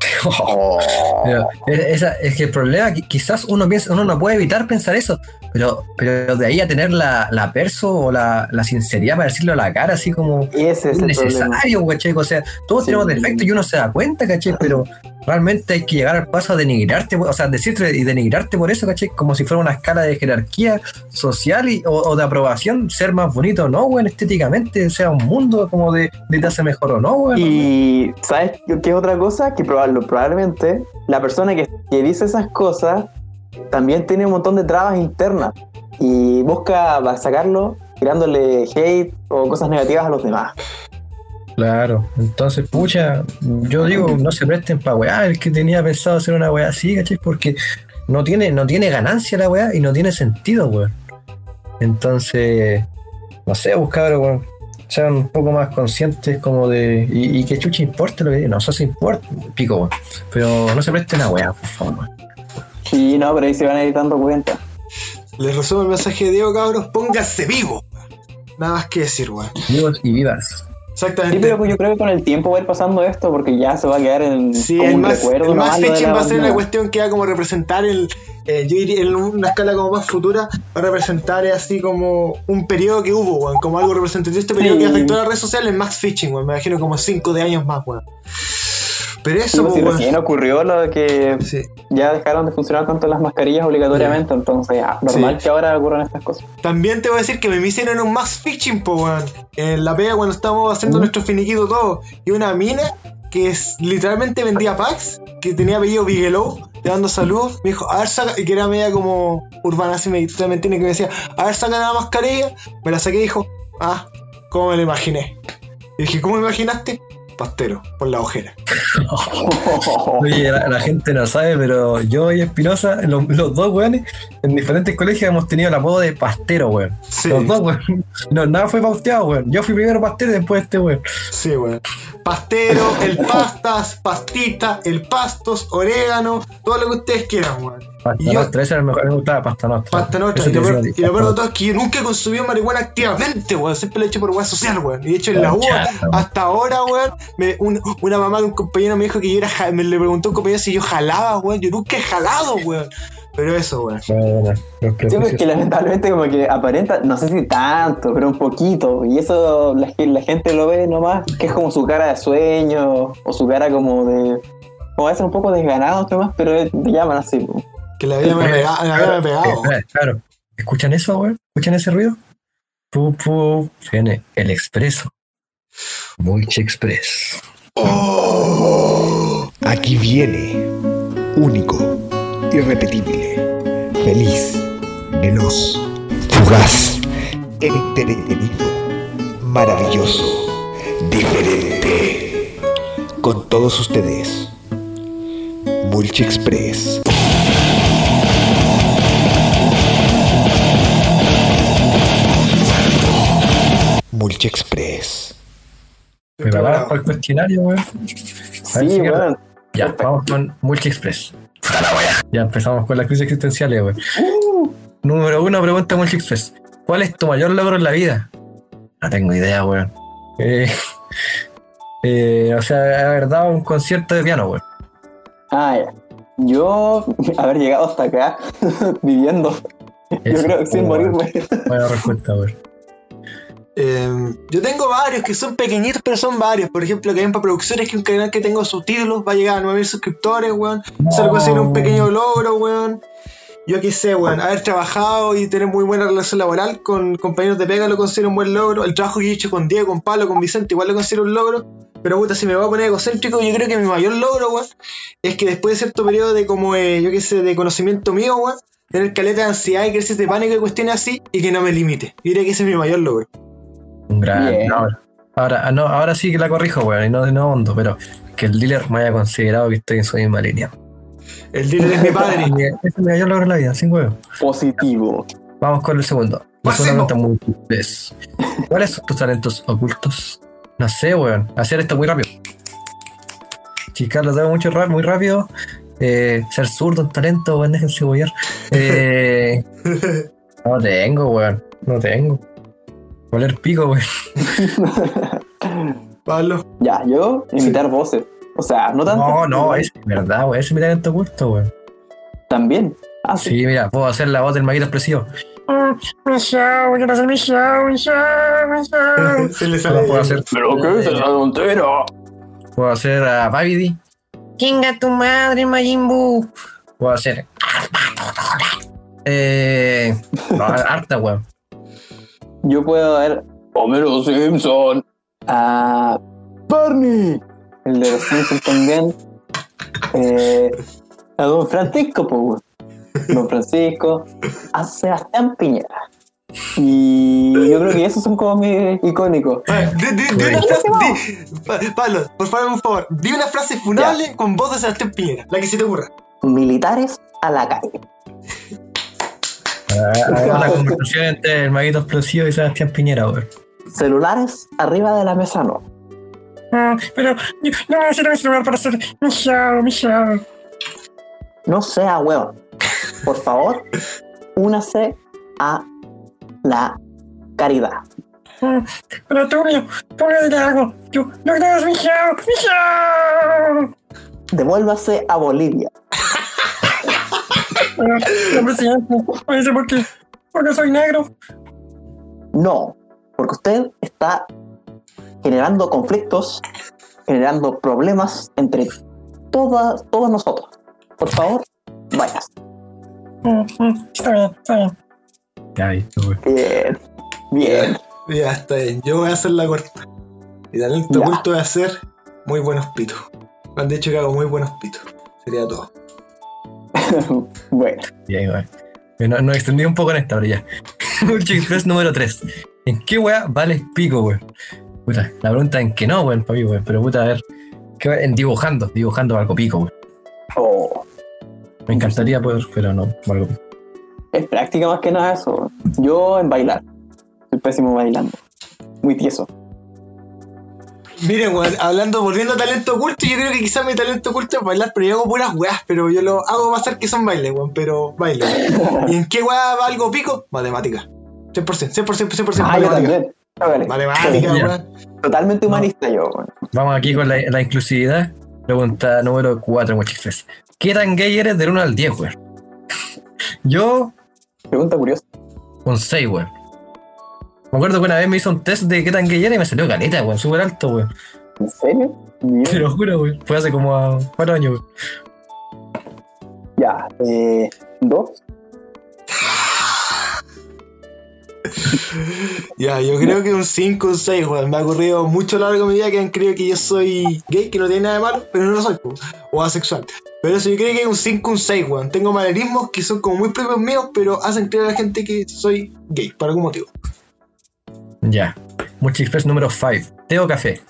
Speaker 7: Pero, pero esa- es que el problema, quizás uno piensa, uno no puede evitar pensar eso, pero, pero de ahí a tener la, la perso o la, la sinceridad para decirlo a la cara, así como
Speaker 8: Ese es
Speaker 7: necesario, ¿cachai? O sea, todos
Speaker 8: Sí.
Speaker 7: tenemos defectos y uno se da cuenta, ¿cachai? Pero realmente hay que llegar al paso a denigrarte, o sea, decirte y denigrarte por eso, ¿cachai? Como si fuera una escala de jerarquía social y- o, o de aprobación, ser más bonito o no, weón, estéticamente, o sea, un mundo como de, de te hace mejor o no, weón.
Speaker 8: Y ¿sabes qué otra cosa? Que proba- probablemente la persona que, que dice esas cosas también tiene un montón de trabas internas y busca sacarlo tirándole hate o cosas negativas a los demás.
Speaker 7: Claro, entonces, pucha, yo digo, no se presten para weá, el que tenía pensado hacer una weá así, ¿cachai? Porque no tiene, no tiene ganancia la weá y no tiene sentido, weón. Entonces, no sé, buscar, weón, sean un poco más conscientes como de. Y, y que chucha importe lo que digan, no, eso se importa, pico, weón. Pero no se presten a weá, por favor, weón.
Speaker 8: Y no, pero ahí se van a ir dando cuenta.
Speaker 2: Les resumo el mensaje de Diego, cabros, pónganse vivo. Nada más que decir, weón.
Speaker 7: Vivos y vivas.
Speaker 2: Exactamente.
Speaker 8: Sí, pero yo creo que con el tiempo va a ir pasando esto porque ya se va a quedar en
Speaker 2: Sí,
Speaker 8: como
Speaker 2: el
Speaker 8: un
Speaker 2: más,
Speaker 8: recuerdo.
Speaker 2: el más fetching va a ser una cuestión que va como representar el. eh, yo diría en una escala como más futura, va a representar así como un periodo que hubo, weón, como algo representativo de este periodo
Speaker 8: Sí.
Speaker 2: que afectó a las redes sociales, Max Fitching, weón, me imagino como 5 de años más, weón. Pero eso,
Speaker 8: pues, si
Speaker 2: weón.
Speaker 8: recién ocurrió lo de que
Speaker 2: Sí.
Speaker 8: ya dejaron de funcionar tanto las mascarillas obligatoriamente, entonces ya, normal que ahora ocurran estas cosas.
Speaker 2: También te voy a decir que me hicieron un Max Fitching, po, weón. En la pega cuando estábamos haciendo nuestro finiquito todo. Y una mina que es, literalmente vendía packs, que tenía apellido Bigelow, te dando saludos. Me dijo, a ver, saca, y que era media como urbana, así me, entiende, que me decía, a ver, saca la mascarilla. Me la saqué y dijo, ah, ¿cómo me la imaginé? Y dije, ¿cómo me imaginaste? Pasteros por la ojera.
Speaker 7: Oye, la, la gente no sabe, pero yo y Espinosa, los, los dos weones, en diferentes colegios hemos tenido el apodo de pastero, weón.
Speaker 2: Sí,
Speaker 7: Los dos, weón. No, nada fue pauteado, weón. Yo fui primero pastero y después este, weón.
Speaker 2: sí, weón. Pastero, el pastas, pastita, el pastos, orégano, todo lo que ustedes quieran, weón.
Speaker 7: Pasta
Speaker 2: yo-
Speaker 7: nostra, ese era mejor, me gustaba pasta nostra.
Speaker 2: Pasta nostra. Y lo, peor, y lo peor de todo es que yo nunca he consumido marihuana activamente, weón. Siempre lo he hecho por weón social, weón. Y de hecho en la U,
Speaker 7: weón.
Speaker 2: hasta ahora, weón, me- un- una mamá de un compañero me dijo que yo era. Me le preguntó a un compañero si yo jalaba, weón. Yo nunca he jalado, weón. Pero eso, weón.
Speaker 7: Bueno,
Speaker 8: Sí, pues
Speaker 7: prejuicios.
Speaker 8: que lamentablemente como que aparenta, no sé si tanto, pero un poquito. Y eso la, la gente lo ve nomás, que es como su cara de sueño, o su cara como de... Como a veces un poco desganado nomás, pero te llaman así. po.
Speaker 2: Que la vida me, pega, la vida me ha pegado.
Speaker 7: Claro. ¿Escuchan eso, weón? ¿Escuchan ese ruido? Pu, pu. Viene el expreso. Mulchi Express.
Speaker 5: Aquí viene, único, irrepetible, feliz, veloz, fugaz, entretenido, maravilloso, diferente. Con todos ustedes, Mulchi Express. Mulchi Express.
Speaker 7: ¿Preparados para el cuestionario, weón?
Speaker 8: Sí, weón.
Speaker 7: Ya, vamos con Multi Express. Ya empezamos con las crisis existenciales, weón. Número uno, pregunta Multi Express. ¿Cuál es tu mayor logro en la vida? No tengo idea, weón. Eh, eh, o sea, haber dado un concierto de piano, weón.
Speaker 8: Ah, ya. Yo, haber llegado hasta acá, viviendo, yo creo que sin morirme.
Speaker 7: Buena respuesta, weón.
Speaker 2: Eh, yo tengo varios que son pequeñitos, pero son varios. Por ejemplo, que hay para producciones que un canal que tengo subtítulos va a llegar a 9000 suscriptores, weón. Eso lo un pequeño logro, weón. Yo qué sé, weón. Haber trabajado y tener muy buena relación laboral con compañeros de pega lo considero un buen logro. El trabajo que he hecho con Diego, con Pablo, con Vicente, igual lo considero un logro. Pero puta, si me voy a poner egocéntrico, yo creo que mi mayor logro, weón, es que después de cierto periodo de como, eh, yo qué sé, de conocimiento mío, weón, tener caleta de ansiedad y crisis de pánico y cuestiones así, y que no me limite. Yo diría que ese es mi mayor logro.
Speaker 7: Un gran
Speaker 8: Bien.
Speaker 7: Ahora, ah, no, ahora sí que la corrijo, weón, y no de no hondo, pero que el dealer me haya considerado que estoy en su misma línea.
Speaker 2: El dealer es mi padre.
Speaker 7: Ese logro en la vida, sin huevo.
Speaker 8: Positivo.
Speaker 7: Vamos con el segundo. Es una
Speaker 2: Máximo.
Speaker 7: pregunta muy simple. ¿Cuáles son tus talentos ocultos? No sé, weón. Hacer esto muy rápido. Chicas, lo tengo mucho muy rápido. Eh, ser zurdo, un talento, weón, déjense bollar. Eh, no tengo, weón. No tengo. Voler pico, weón.
Speaker 2: Pablo.
Speaker 8: Ya, yo, imitar voces. O sea, no tanto.
Speaker 7: No, no, es verdad. Ese es mi talento oculto, weón.
Speaker 8: También. Ah, sí.
Speaker 7: Sí, mira, puedo hacer la voz del maquito expresivo.
Speaker 2: Se le
Speaker 7: No
Speaker 2: sale.
Speaker 7: puedo hacer.
Speaker 8: Pero qué es esa tontera.
Speaker 7: Puedo hacer a Babidi.
Speaker 9: Chinga tu madre, Majin Buu.
Speaker 7: Puedo hacer. Eh. No, harta, weón.
Speaker 8: Yo puedo ver Homero Simpson. A Barney. El de los Simpsons también. Eh, a Don Francisco, pues. Don Francisco. A Sebastián Piñera. Y yo creo que esos son como mis icónicos.
Speaker 2: Ah, Di, di- di una frase, di- Pa- Pablo, por favor, por favor, di una frase funable con voz de Sebastián Piñera, la que se te ocurra.
Speaker 8: Militares a la calle.
Speaker 7: Hagamos la conversación entre el maguito explosivo y Sebastián Piñera, weón.
Speaker 8: Celulares arriba de la mesa, no.
Speaker 9: Ah, pero yo no voy a mi celular para hacer mi show, mi show.
Speaker 8: No sea huevón. Por favor, únase a la caridad.
Speaker 9: Ah, Pero Tulio, Tulio, dile algo. Yo, no mi show, mi show.
Speaker 8: Devuélvase a Bolivia.
Speaker 9: Sé por qué. Porque soy negro.
Speaker 8: No, porque usted está generando conflictos, generando problemas entre todas, todos nosotros. Por favor, vayas.
Speaker 9: Mm, mm, Está bien, está bien.
Speaker 7: Ya.
Speaker 8: Bien, bien.
Speaker 2: Ya está bien, yo voy a hacer la corta. Mi talento oculto es hacer muy buenos pitos. Me han dicho que hago muy buenos pitos. Sería todo.
Speaker 8: bueno,
Speaker 7: Bien, weón. Nos no extendí un poco en esta, pero ya. Express número 3. ¿En qué weá vale pico, weón? Puta, la pregunta en que no, weón, mí, weón. Pero puta, a ver. ¿qué- en dibujando, dibujando algo pico, weón.
Speaker 8: Oh,
Speaker 7: Me encantaría poder, pero no, algo pico.
Speaker 8: es práctica más que nada eso. Yo en bailar. Soy pésimo bailando. Muy tieso.
Speaker 2: Miren, weón, hablando, volviendo a talento oculto, yo creo que quizás mi talento oculto es bailar, pero yo hago puras weas, pero yo lo hago pasar que son bailes, weón, pero baile. ¿Y en qué wea va algo pico? Matemática. 100%, 100%, 100%,
Speaker 8: Ah, yo
Speaker 2: matemática.
Speaker 8: también. Hágale.
Speaker 2: Matemática, weón.
Speaker 8: Totalmente humanista yo, weón.
Speaker 7: Vamos aquí con la, la inclusividad. Pregunta número 4, muchachos. ¿Qué tan gay eres del 1 al 10, weón? Yo,
Speaker 8: Pregunta curiosa.
Speaker 7: un 6, weón. Me acuerdo que una vez me hizo un test de qué tan gay era y me salió caleta, weón, súper alto, weón.
Speaker 8: ¿En serio?
Speaker 7: Te lo juro, weón. Fue hace como 4 años, weón.
Speaker 8: Ya, eh, dos.
Speaker 2: Ya, yo creo que un 5, un 6, weón. Me ha ocurrido mucho a lo largo de mi vida que han creído que yo soy gay, que no tiene nada de malo, pero no lo soy, po. o asexual. Pero eso yo creo que es un 5, un 6, weón. Tengo manerismos que son como muy propios míos, pero hacen creer a la gente que soy gay, por algún motivo.
Speaker 7: Ya. Multiexpress número 5. ¿Té o café?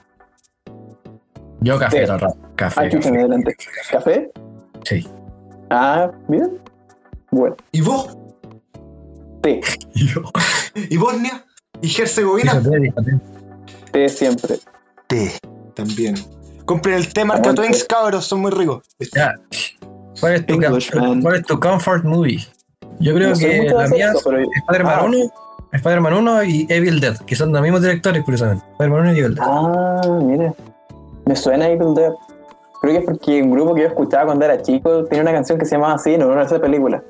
Speaker 7: Yo café, el rato. Café.
Speaker 8: Ah, chucha,
Speaker 7: café.
Speaker 8: adelante. ¿Café?
Speaker 7: Sí.
Speaker 8: Ah, bien. Bueno,
Speaker 2: ¿Y vos?
Speaker 8: té.
Speaker 7: Yo.
Speaker 2: ¿Y Bosnia? ¿Y Herzegovina?
Speaker 7: Té,
Speaker 8: siempre.
Speaker 2: Té. También. Compren el té marca. Twinks, cabros, son muy ricos.
Speaker 7: Ya. ¿Cuál es, tu,
Speaker 8: Englishman.
Speaker 7: ¿Cuál es tu comfort movie? Yo creo
Speaker 8: No
Speaker 7: que la mía es Spider-Man
Speaker 8: Ah.
Speaker 7: 1, Spider-Man 1 y Evil Dead, que son los mismos directores, curiosamente. Spider-Man 1 y Evil Dead.
Speaker 8: Ah, mira. Me suena Evil Dead. Creo que es porque un grupo que yo escuchaba cuando era chico tenía una canción que se llamaba así en honor a esa película.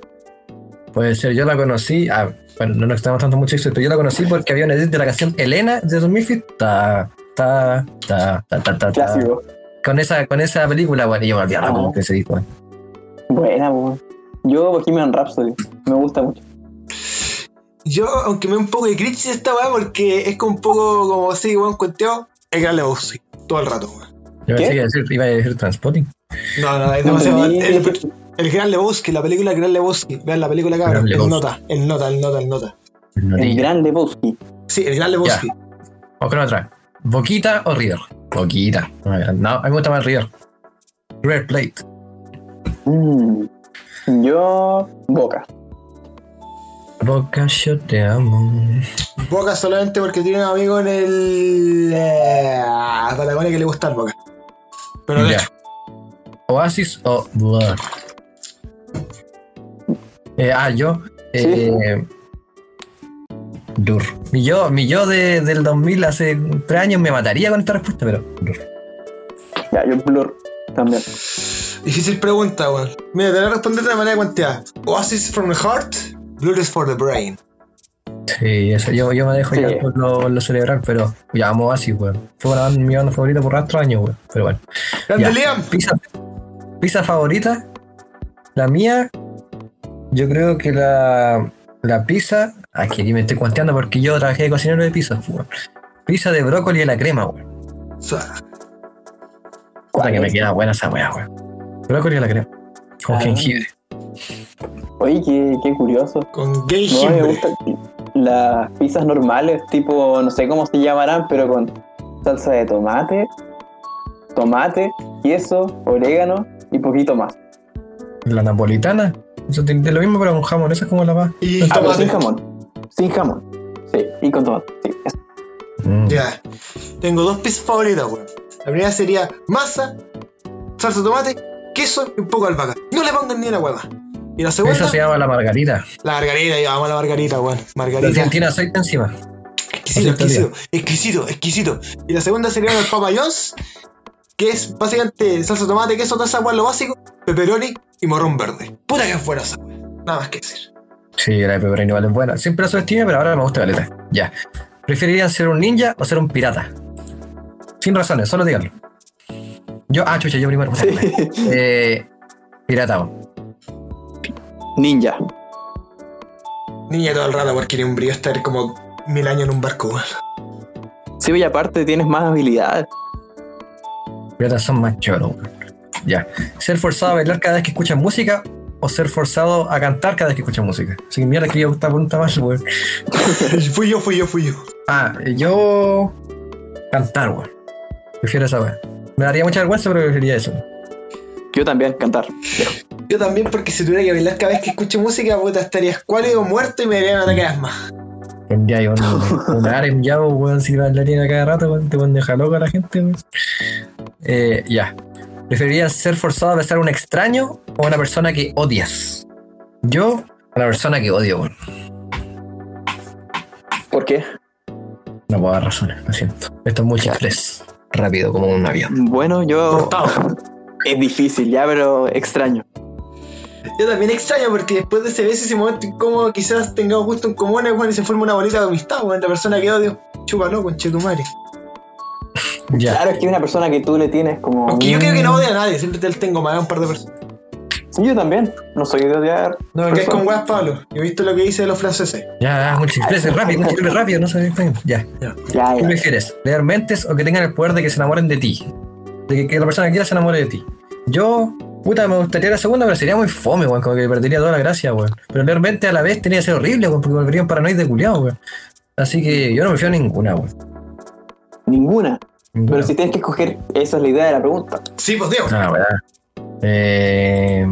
Speaker 7: Puede ser, yo la conocí. Ah, bueno, no nos estamos dando mucho éxito, pero yo la conocí porque había una edit de la canción Elena de 2000 Ta, ta, ta, ta, ta, ta, ta.
Speaker 8: Clásico.
Speaker 7: Con esa, con esa película, bueno, yo me olvidaba
Speaker 8: Ah.
Speaker 7: como que se dijo.
Speaker 8: Buena, weón. Yo Bohemian Rhapsody. Me gusta mucho.
Speaker 2: Yo, aunque me da un poco de cringe esta weá, porque es como un poco como así, weón, cuenteado, el gran Lebowski, todo el rato, weón.
Speaker 7: Yo pensé que iba a decir, iba a decir Transpotting.
Speaker 2: No, no, es demasiado. El, el gran Lebowski, la película Gran Lebowski. Vean la película, cabrón.
Speaker 7: Gran
Speaker 2: El nota, el nota, el nota, el nota.
Speaker 8: El gran Lebowski.
Speaker 2: Sí, el gran Lebowski.
Speaker 7: O con otra. ¿Boquita o River? Boquita. No, a mí me gusta más River. River Plate.
Speaker 8: Mm. Yo, Boca.
Speaker 7: Boca, yo te amo.
Speaker 2: Boca solamente porque tiene un amigo en el. Eh, Patagonia que le gusta el Boca. Pero de
Speaker 7: Ya.
Speaker 2: hecho,
Speaker 7: Oasis o Blur. Eh, ah, yo. Eh, Dur. Mi yo, mi yo de- del 2000 hace tres años me mataría con esta respuesta, pero. Dur.
Speaker 8: Ya, yo Blur también.
Speaker 2: difícil pregunta, weón. Mira, te voy a responder de manera cuanteada. Oasis from the heart, Blur is for the brain.
Speaker 7: Sí, eso, yo, yo me dejo
Speaker 8: Sí.
Speaker 7: ya por lo, lo cerebral, pero ya amo Oasis, weón. Fue una banda- mi banda favorita por rastro años, weón. Pero bueno.
Speaker 2: Grande
Speaker 7: Ya.
Speaker 2: Liam.
Speaker 7: Pizza, pizza favorita. La mía, yo creo que la, la pizza. Aquí me estoy cuanteando porque yo trabajé de cocinero de pizza, weón. Pizza de brócoli y la crema, weón. Puta que me queda buena esa weá, weón. Brócoli y la crema. Con
Speaker 8: Ah.
Speaker 7: jengibre.
Speaker 8: Oye, qué, qué curioso.
Speaker 2: Con gay
Speaker 8: No, me gustan las pizzas normales, tipo, no sé cómo se llamarán, pero con salsa de tomate, tomate, queso, orégano y poquito más.
Speaker 7: La napolitana. Eso es lo mismo, pero con jamón. Esa es como la más.
Speaker 2: Y
Speaker 8: Ah, sin jamón. Sin jamón. Sí, y con tomate. Sí, eso.
Speaker 7: Mm.
Speaker 2: Ya. Tengo dos pizzas favoritas, weón. La primera sería masa, salsa de tomate, queso y un poco de albahaca. No le pongan ni una hueva. Y la segunda,
Speaker 7: Esa se llama la margarita.
Speaker 2: la margarita, a la margarita, weón. Margarita.
Speaker 7: tiene- aceite encima.
Speaker 2: Exquisito, exquisito, exquisito, exquisito. Y la segunda sería el Papa John's, que es básicamente salsa de tomate, queso, taza, agua, lo básico, pepperoni y morrón verde. Puta que buena esa. Nada más que decir.
Speaker 7: Sí, la de pepperoni vale buena. Siempre la subestimé, pero ahora me gusta caleta. Ya. ¿Preferirían ser un ninja o ser un pirata? Sin razones, solo díganlo. Yo, ah, chucha, yo primero. Eh, pirata. weón.
Speaker 8: Ninja.
Speaker 2: Niña todo el rato porque ni un brillo estar como mil años en un barco, weón.
Speaker 8: Sí, y aparte tienes más habilidad.
Speaker 7: Piratas son más choros. weón. Ya. ¿Ser forzado a bailar cada vez que escuchas música o ser forzado a cantar cada vez que escuchas música? Así que mierda que yo esta pregunta más, weón.
Speaker 2: fui yo, fui yo, fui yo.
Speaker 7: Ah, yo. cantar, weón. Prefiero esa weón. Me daría mucha vergüenza, pero preferiría eso.
Speaker 8: Yo también, cantar.
Speaker 2: Yo también, porque si tuviera que bailar cada vez que escucho música, puta, estaría escuálido, muerto y me darían ataque de asma.
Speaker 7: Tendría yo un, un harem ya, weón, si bailarían a cada rato, weón, te pueden dejar loco a la gente, weón. Eh, ya. ¿Preferirías ser forzado a besar a un extraño o a una persona que odias? Yo, a la persona que odio, weón.
Speaker 8: ¿Por qué?
Speaker 7: No puedo dar razones, lo siento. Esto es muy express. Rápido, como un avión.
Speaker 8: Bueno, yo.
Speaker 2: Cortado.
Speaker 8: Es difícil, ya, pero extraño.
Speaker 2: Yo también extraño porque después de ese beso, ese momento incómodo, quizás tengamos gusto en común, weón, y se forma una bolita de amistad, weón. La persona que odio, chúpalo, conchetumare.
Speaker 7: Ya.
Speaker 8: Claro, es que una persona que tú le tienes como.
Speaker 2: Aunque yo creo que no odio a nadie, siempre te tengo más a un par de personas.
Speaker 8: Sí, yo también. No soy de odiar.
Speaker 2: No caes
Speaker 8: personas.
Speaker 2: con weas, Pablo. Yo he visto lo que dice de los franceses.
Speaker 7: Ya, express, rápido, mucho express, rápido, no sé español. Ya.
Speaker 8: Ya,
Speaker 7: ¿Qué prefieres? ¿Leer mentes o que tengan el poder de que se enamoren de ti? De que, que la persona que quieras se enamore de ti. Yo, puta, me gustaría la segunda, pero sería muy fome, weón. Como que perdería toda la gracia, weón. Pero leer mentes a la vez tenía que ser horrible, weón, porque volvería un paranoide culiado, weón. Así que yo no me fío a ninguna, weón.
Speaker 8: Ninguna.
Speaker 7: Ninguna.
Speaker 8: Pero si tienes que escoger, esa es la idea de la pregunta.
Speaker 2: Sí, pues Dios.
Speaker 7: Ah, weón. Eh...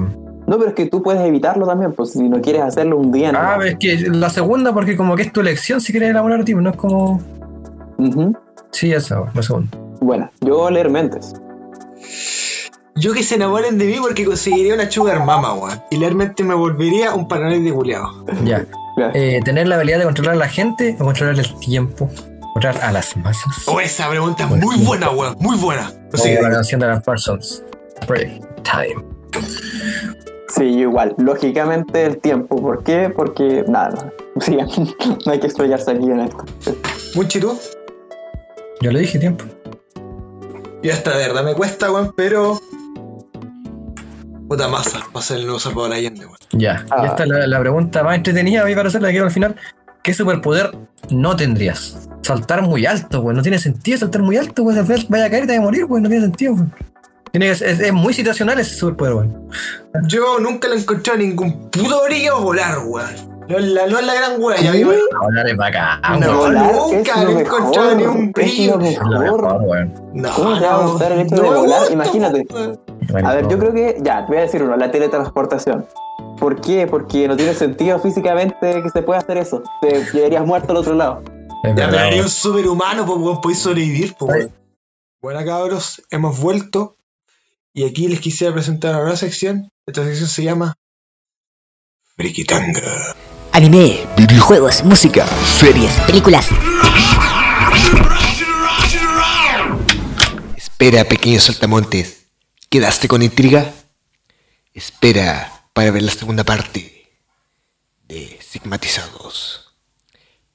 Speaker 8: No, pero es que tú puedes evitarlo también, pues si no quieres hacerlo un día.
Speaker 7: Ah,
Speaker 8: no.
Speaker 7: pero es que la segunda, porque como que es tu elección si quieres enamorar a ti, no es como.
Speaker 8: Ujú.
Speaker 7: Sí, esa, la segunda.
Speaker 8: Bueno, yo leer mentes.
Speaker 2: Yo que se enamoren de mí porque conseguiría una sugar mama, weón. Y realmente me volvería un paranoide culiado.
Speaker 7: Ya.
Speaker 8: Ya.
Speaker 7: Eh, tener la habilidad de controlar a la gente o controlar el tiempo. Controlar a las masas.
Speaker 2: Oh, esa pregunta es muy buena, weón. Muy buena. No sé
Speaker 7: la canción de las Parsons. Project Time.
Speaker 8: Sí, yo igual. Lógicamente el tiempo. ¿Por qué? Porque nada. Sí, no hay que explayarse aquí en esto.
Speaker 2: Muchi, ¿tú?
Speaker 7: Yo le dije tiempo.
Speaker 2: Y esta de verdad me cuesta, weón, pero. Puta masa, va a ser el nuevo Salvador Allende, weón.
Speaker 7: Ya.
Speaker 8: Ah.
Speaker 7: Y esta es la, la pregunta más entretenida a mí para hacer la que quiero al final. ¿Qué superpoder no tendrías? Saltar muy alto, güey. No tiene sentido saltar muy alto, güey. Al final vaya a caer y te vaya a morir, güey. No tiene sentido, güey. Tiene que- es, es muy situacional ese superpoder, güey.
Speaker 2: Yo nunca le he encontrado ningún puto brillo a volar, weón. No es la, no es la gran weón, ya digo.
Speaker 7: Hablar es bacán,
Speaker 2: No,
Speaker 7: güey.
Speaker 8: Volar
Speaker 2: nunca
Speaker 8: es
Speaker 2: le he encontrado ni un
Speaker 8: es
Speaker 2: brillo.
Speaker 8: lo
Speaker 7: Es lo
Speaker 8: mejor.
Speaker 2: No,
Speaker 8: ¿Cómo te va a
Speaker 2: no,
Speaker 8: gustar el hecho
Speaker 2: no
Speaker 8: de volar? Imagínate. A ver, yo creo que, ya, te voy a decir uno, la teletransportación. ¿Por qué? Porque no tiene sentido físicamente que se pueda hacer eso. Te llegarías muerto al otro lado.
Speaker 7: Es
Speaker 2: Ya, pero
Speaker 7: güey.
Speaker 2: un superhumano, pues, podéis sobrevivir, pues. Bueno, cabros, hemos vuelto. Y aquí les quisiera presentar una nueva sección. Esta sección se llama. Frikitanga.
Speaker 10: Anime, videojuegos, música, series, películas.
Speaker 4: Espera, pequeños saltamontes. ¿Quedaste con intriga? Espera para ver la segunda parte de Sigmatizados.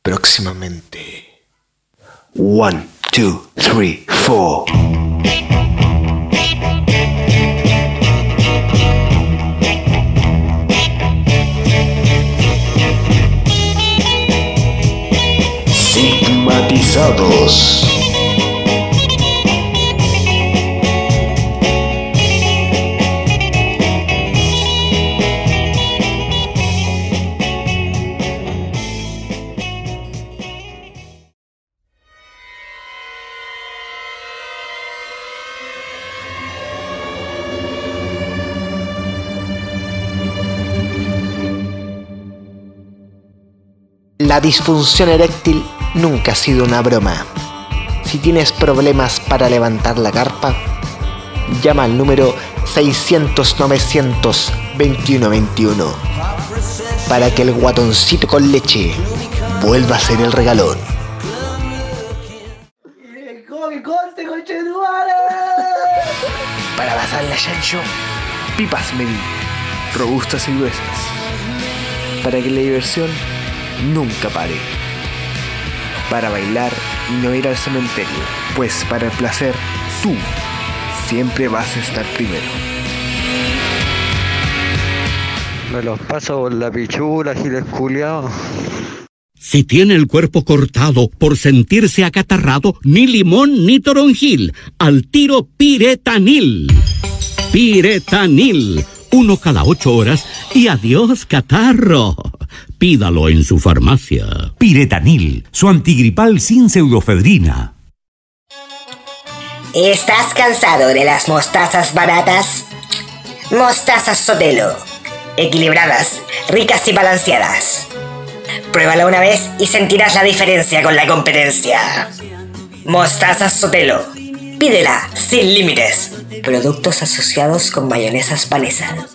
Speaker 4: Próximamente. One, two, three, four. Sigmatizados. La disfunción eréctil nunca ha sido una broma. Si tienes problemas para levantar la carpa, llama al número 600-900-2121 para que el guatoncito con leche vuelva a ser el regalón. Para pasar la chancho, pipas medí, robustas y gruesas, para que la diversión nunca pare. Para bailar y no ir al cementerio, pues para el placer tú siempre vas a estar primero.
Speaker 11: Me los paso por la pichula, giles culiados.
Speaker 12: Si tiene el cuerpo cortado por sentirse acatarrado, ni limón ni toronjil, al tiro piretanil. Piretanil, uno cada ocho horas y adiós catarro. Pídalo en su farmacia.
Speaker 13: Piretanil, su antigripal sin pseudofedrina. ¿Estás cansado de las mostazas baratas? Mostazas Sotelo. Equilibradas, ricas y balanceadas. Pruébala una vez y sentirás la diferencia con la competencia. Mostazas Sotelo. Pídela sin límites. Productos asociados con mayonesas Vanessa.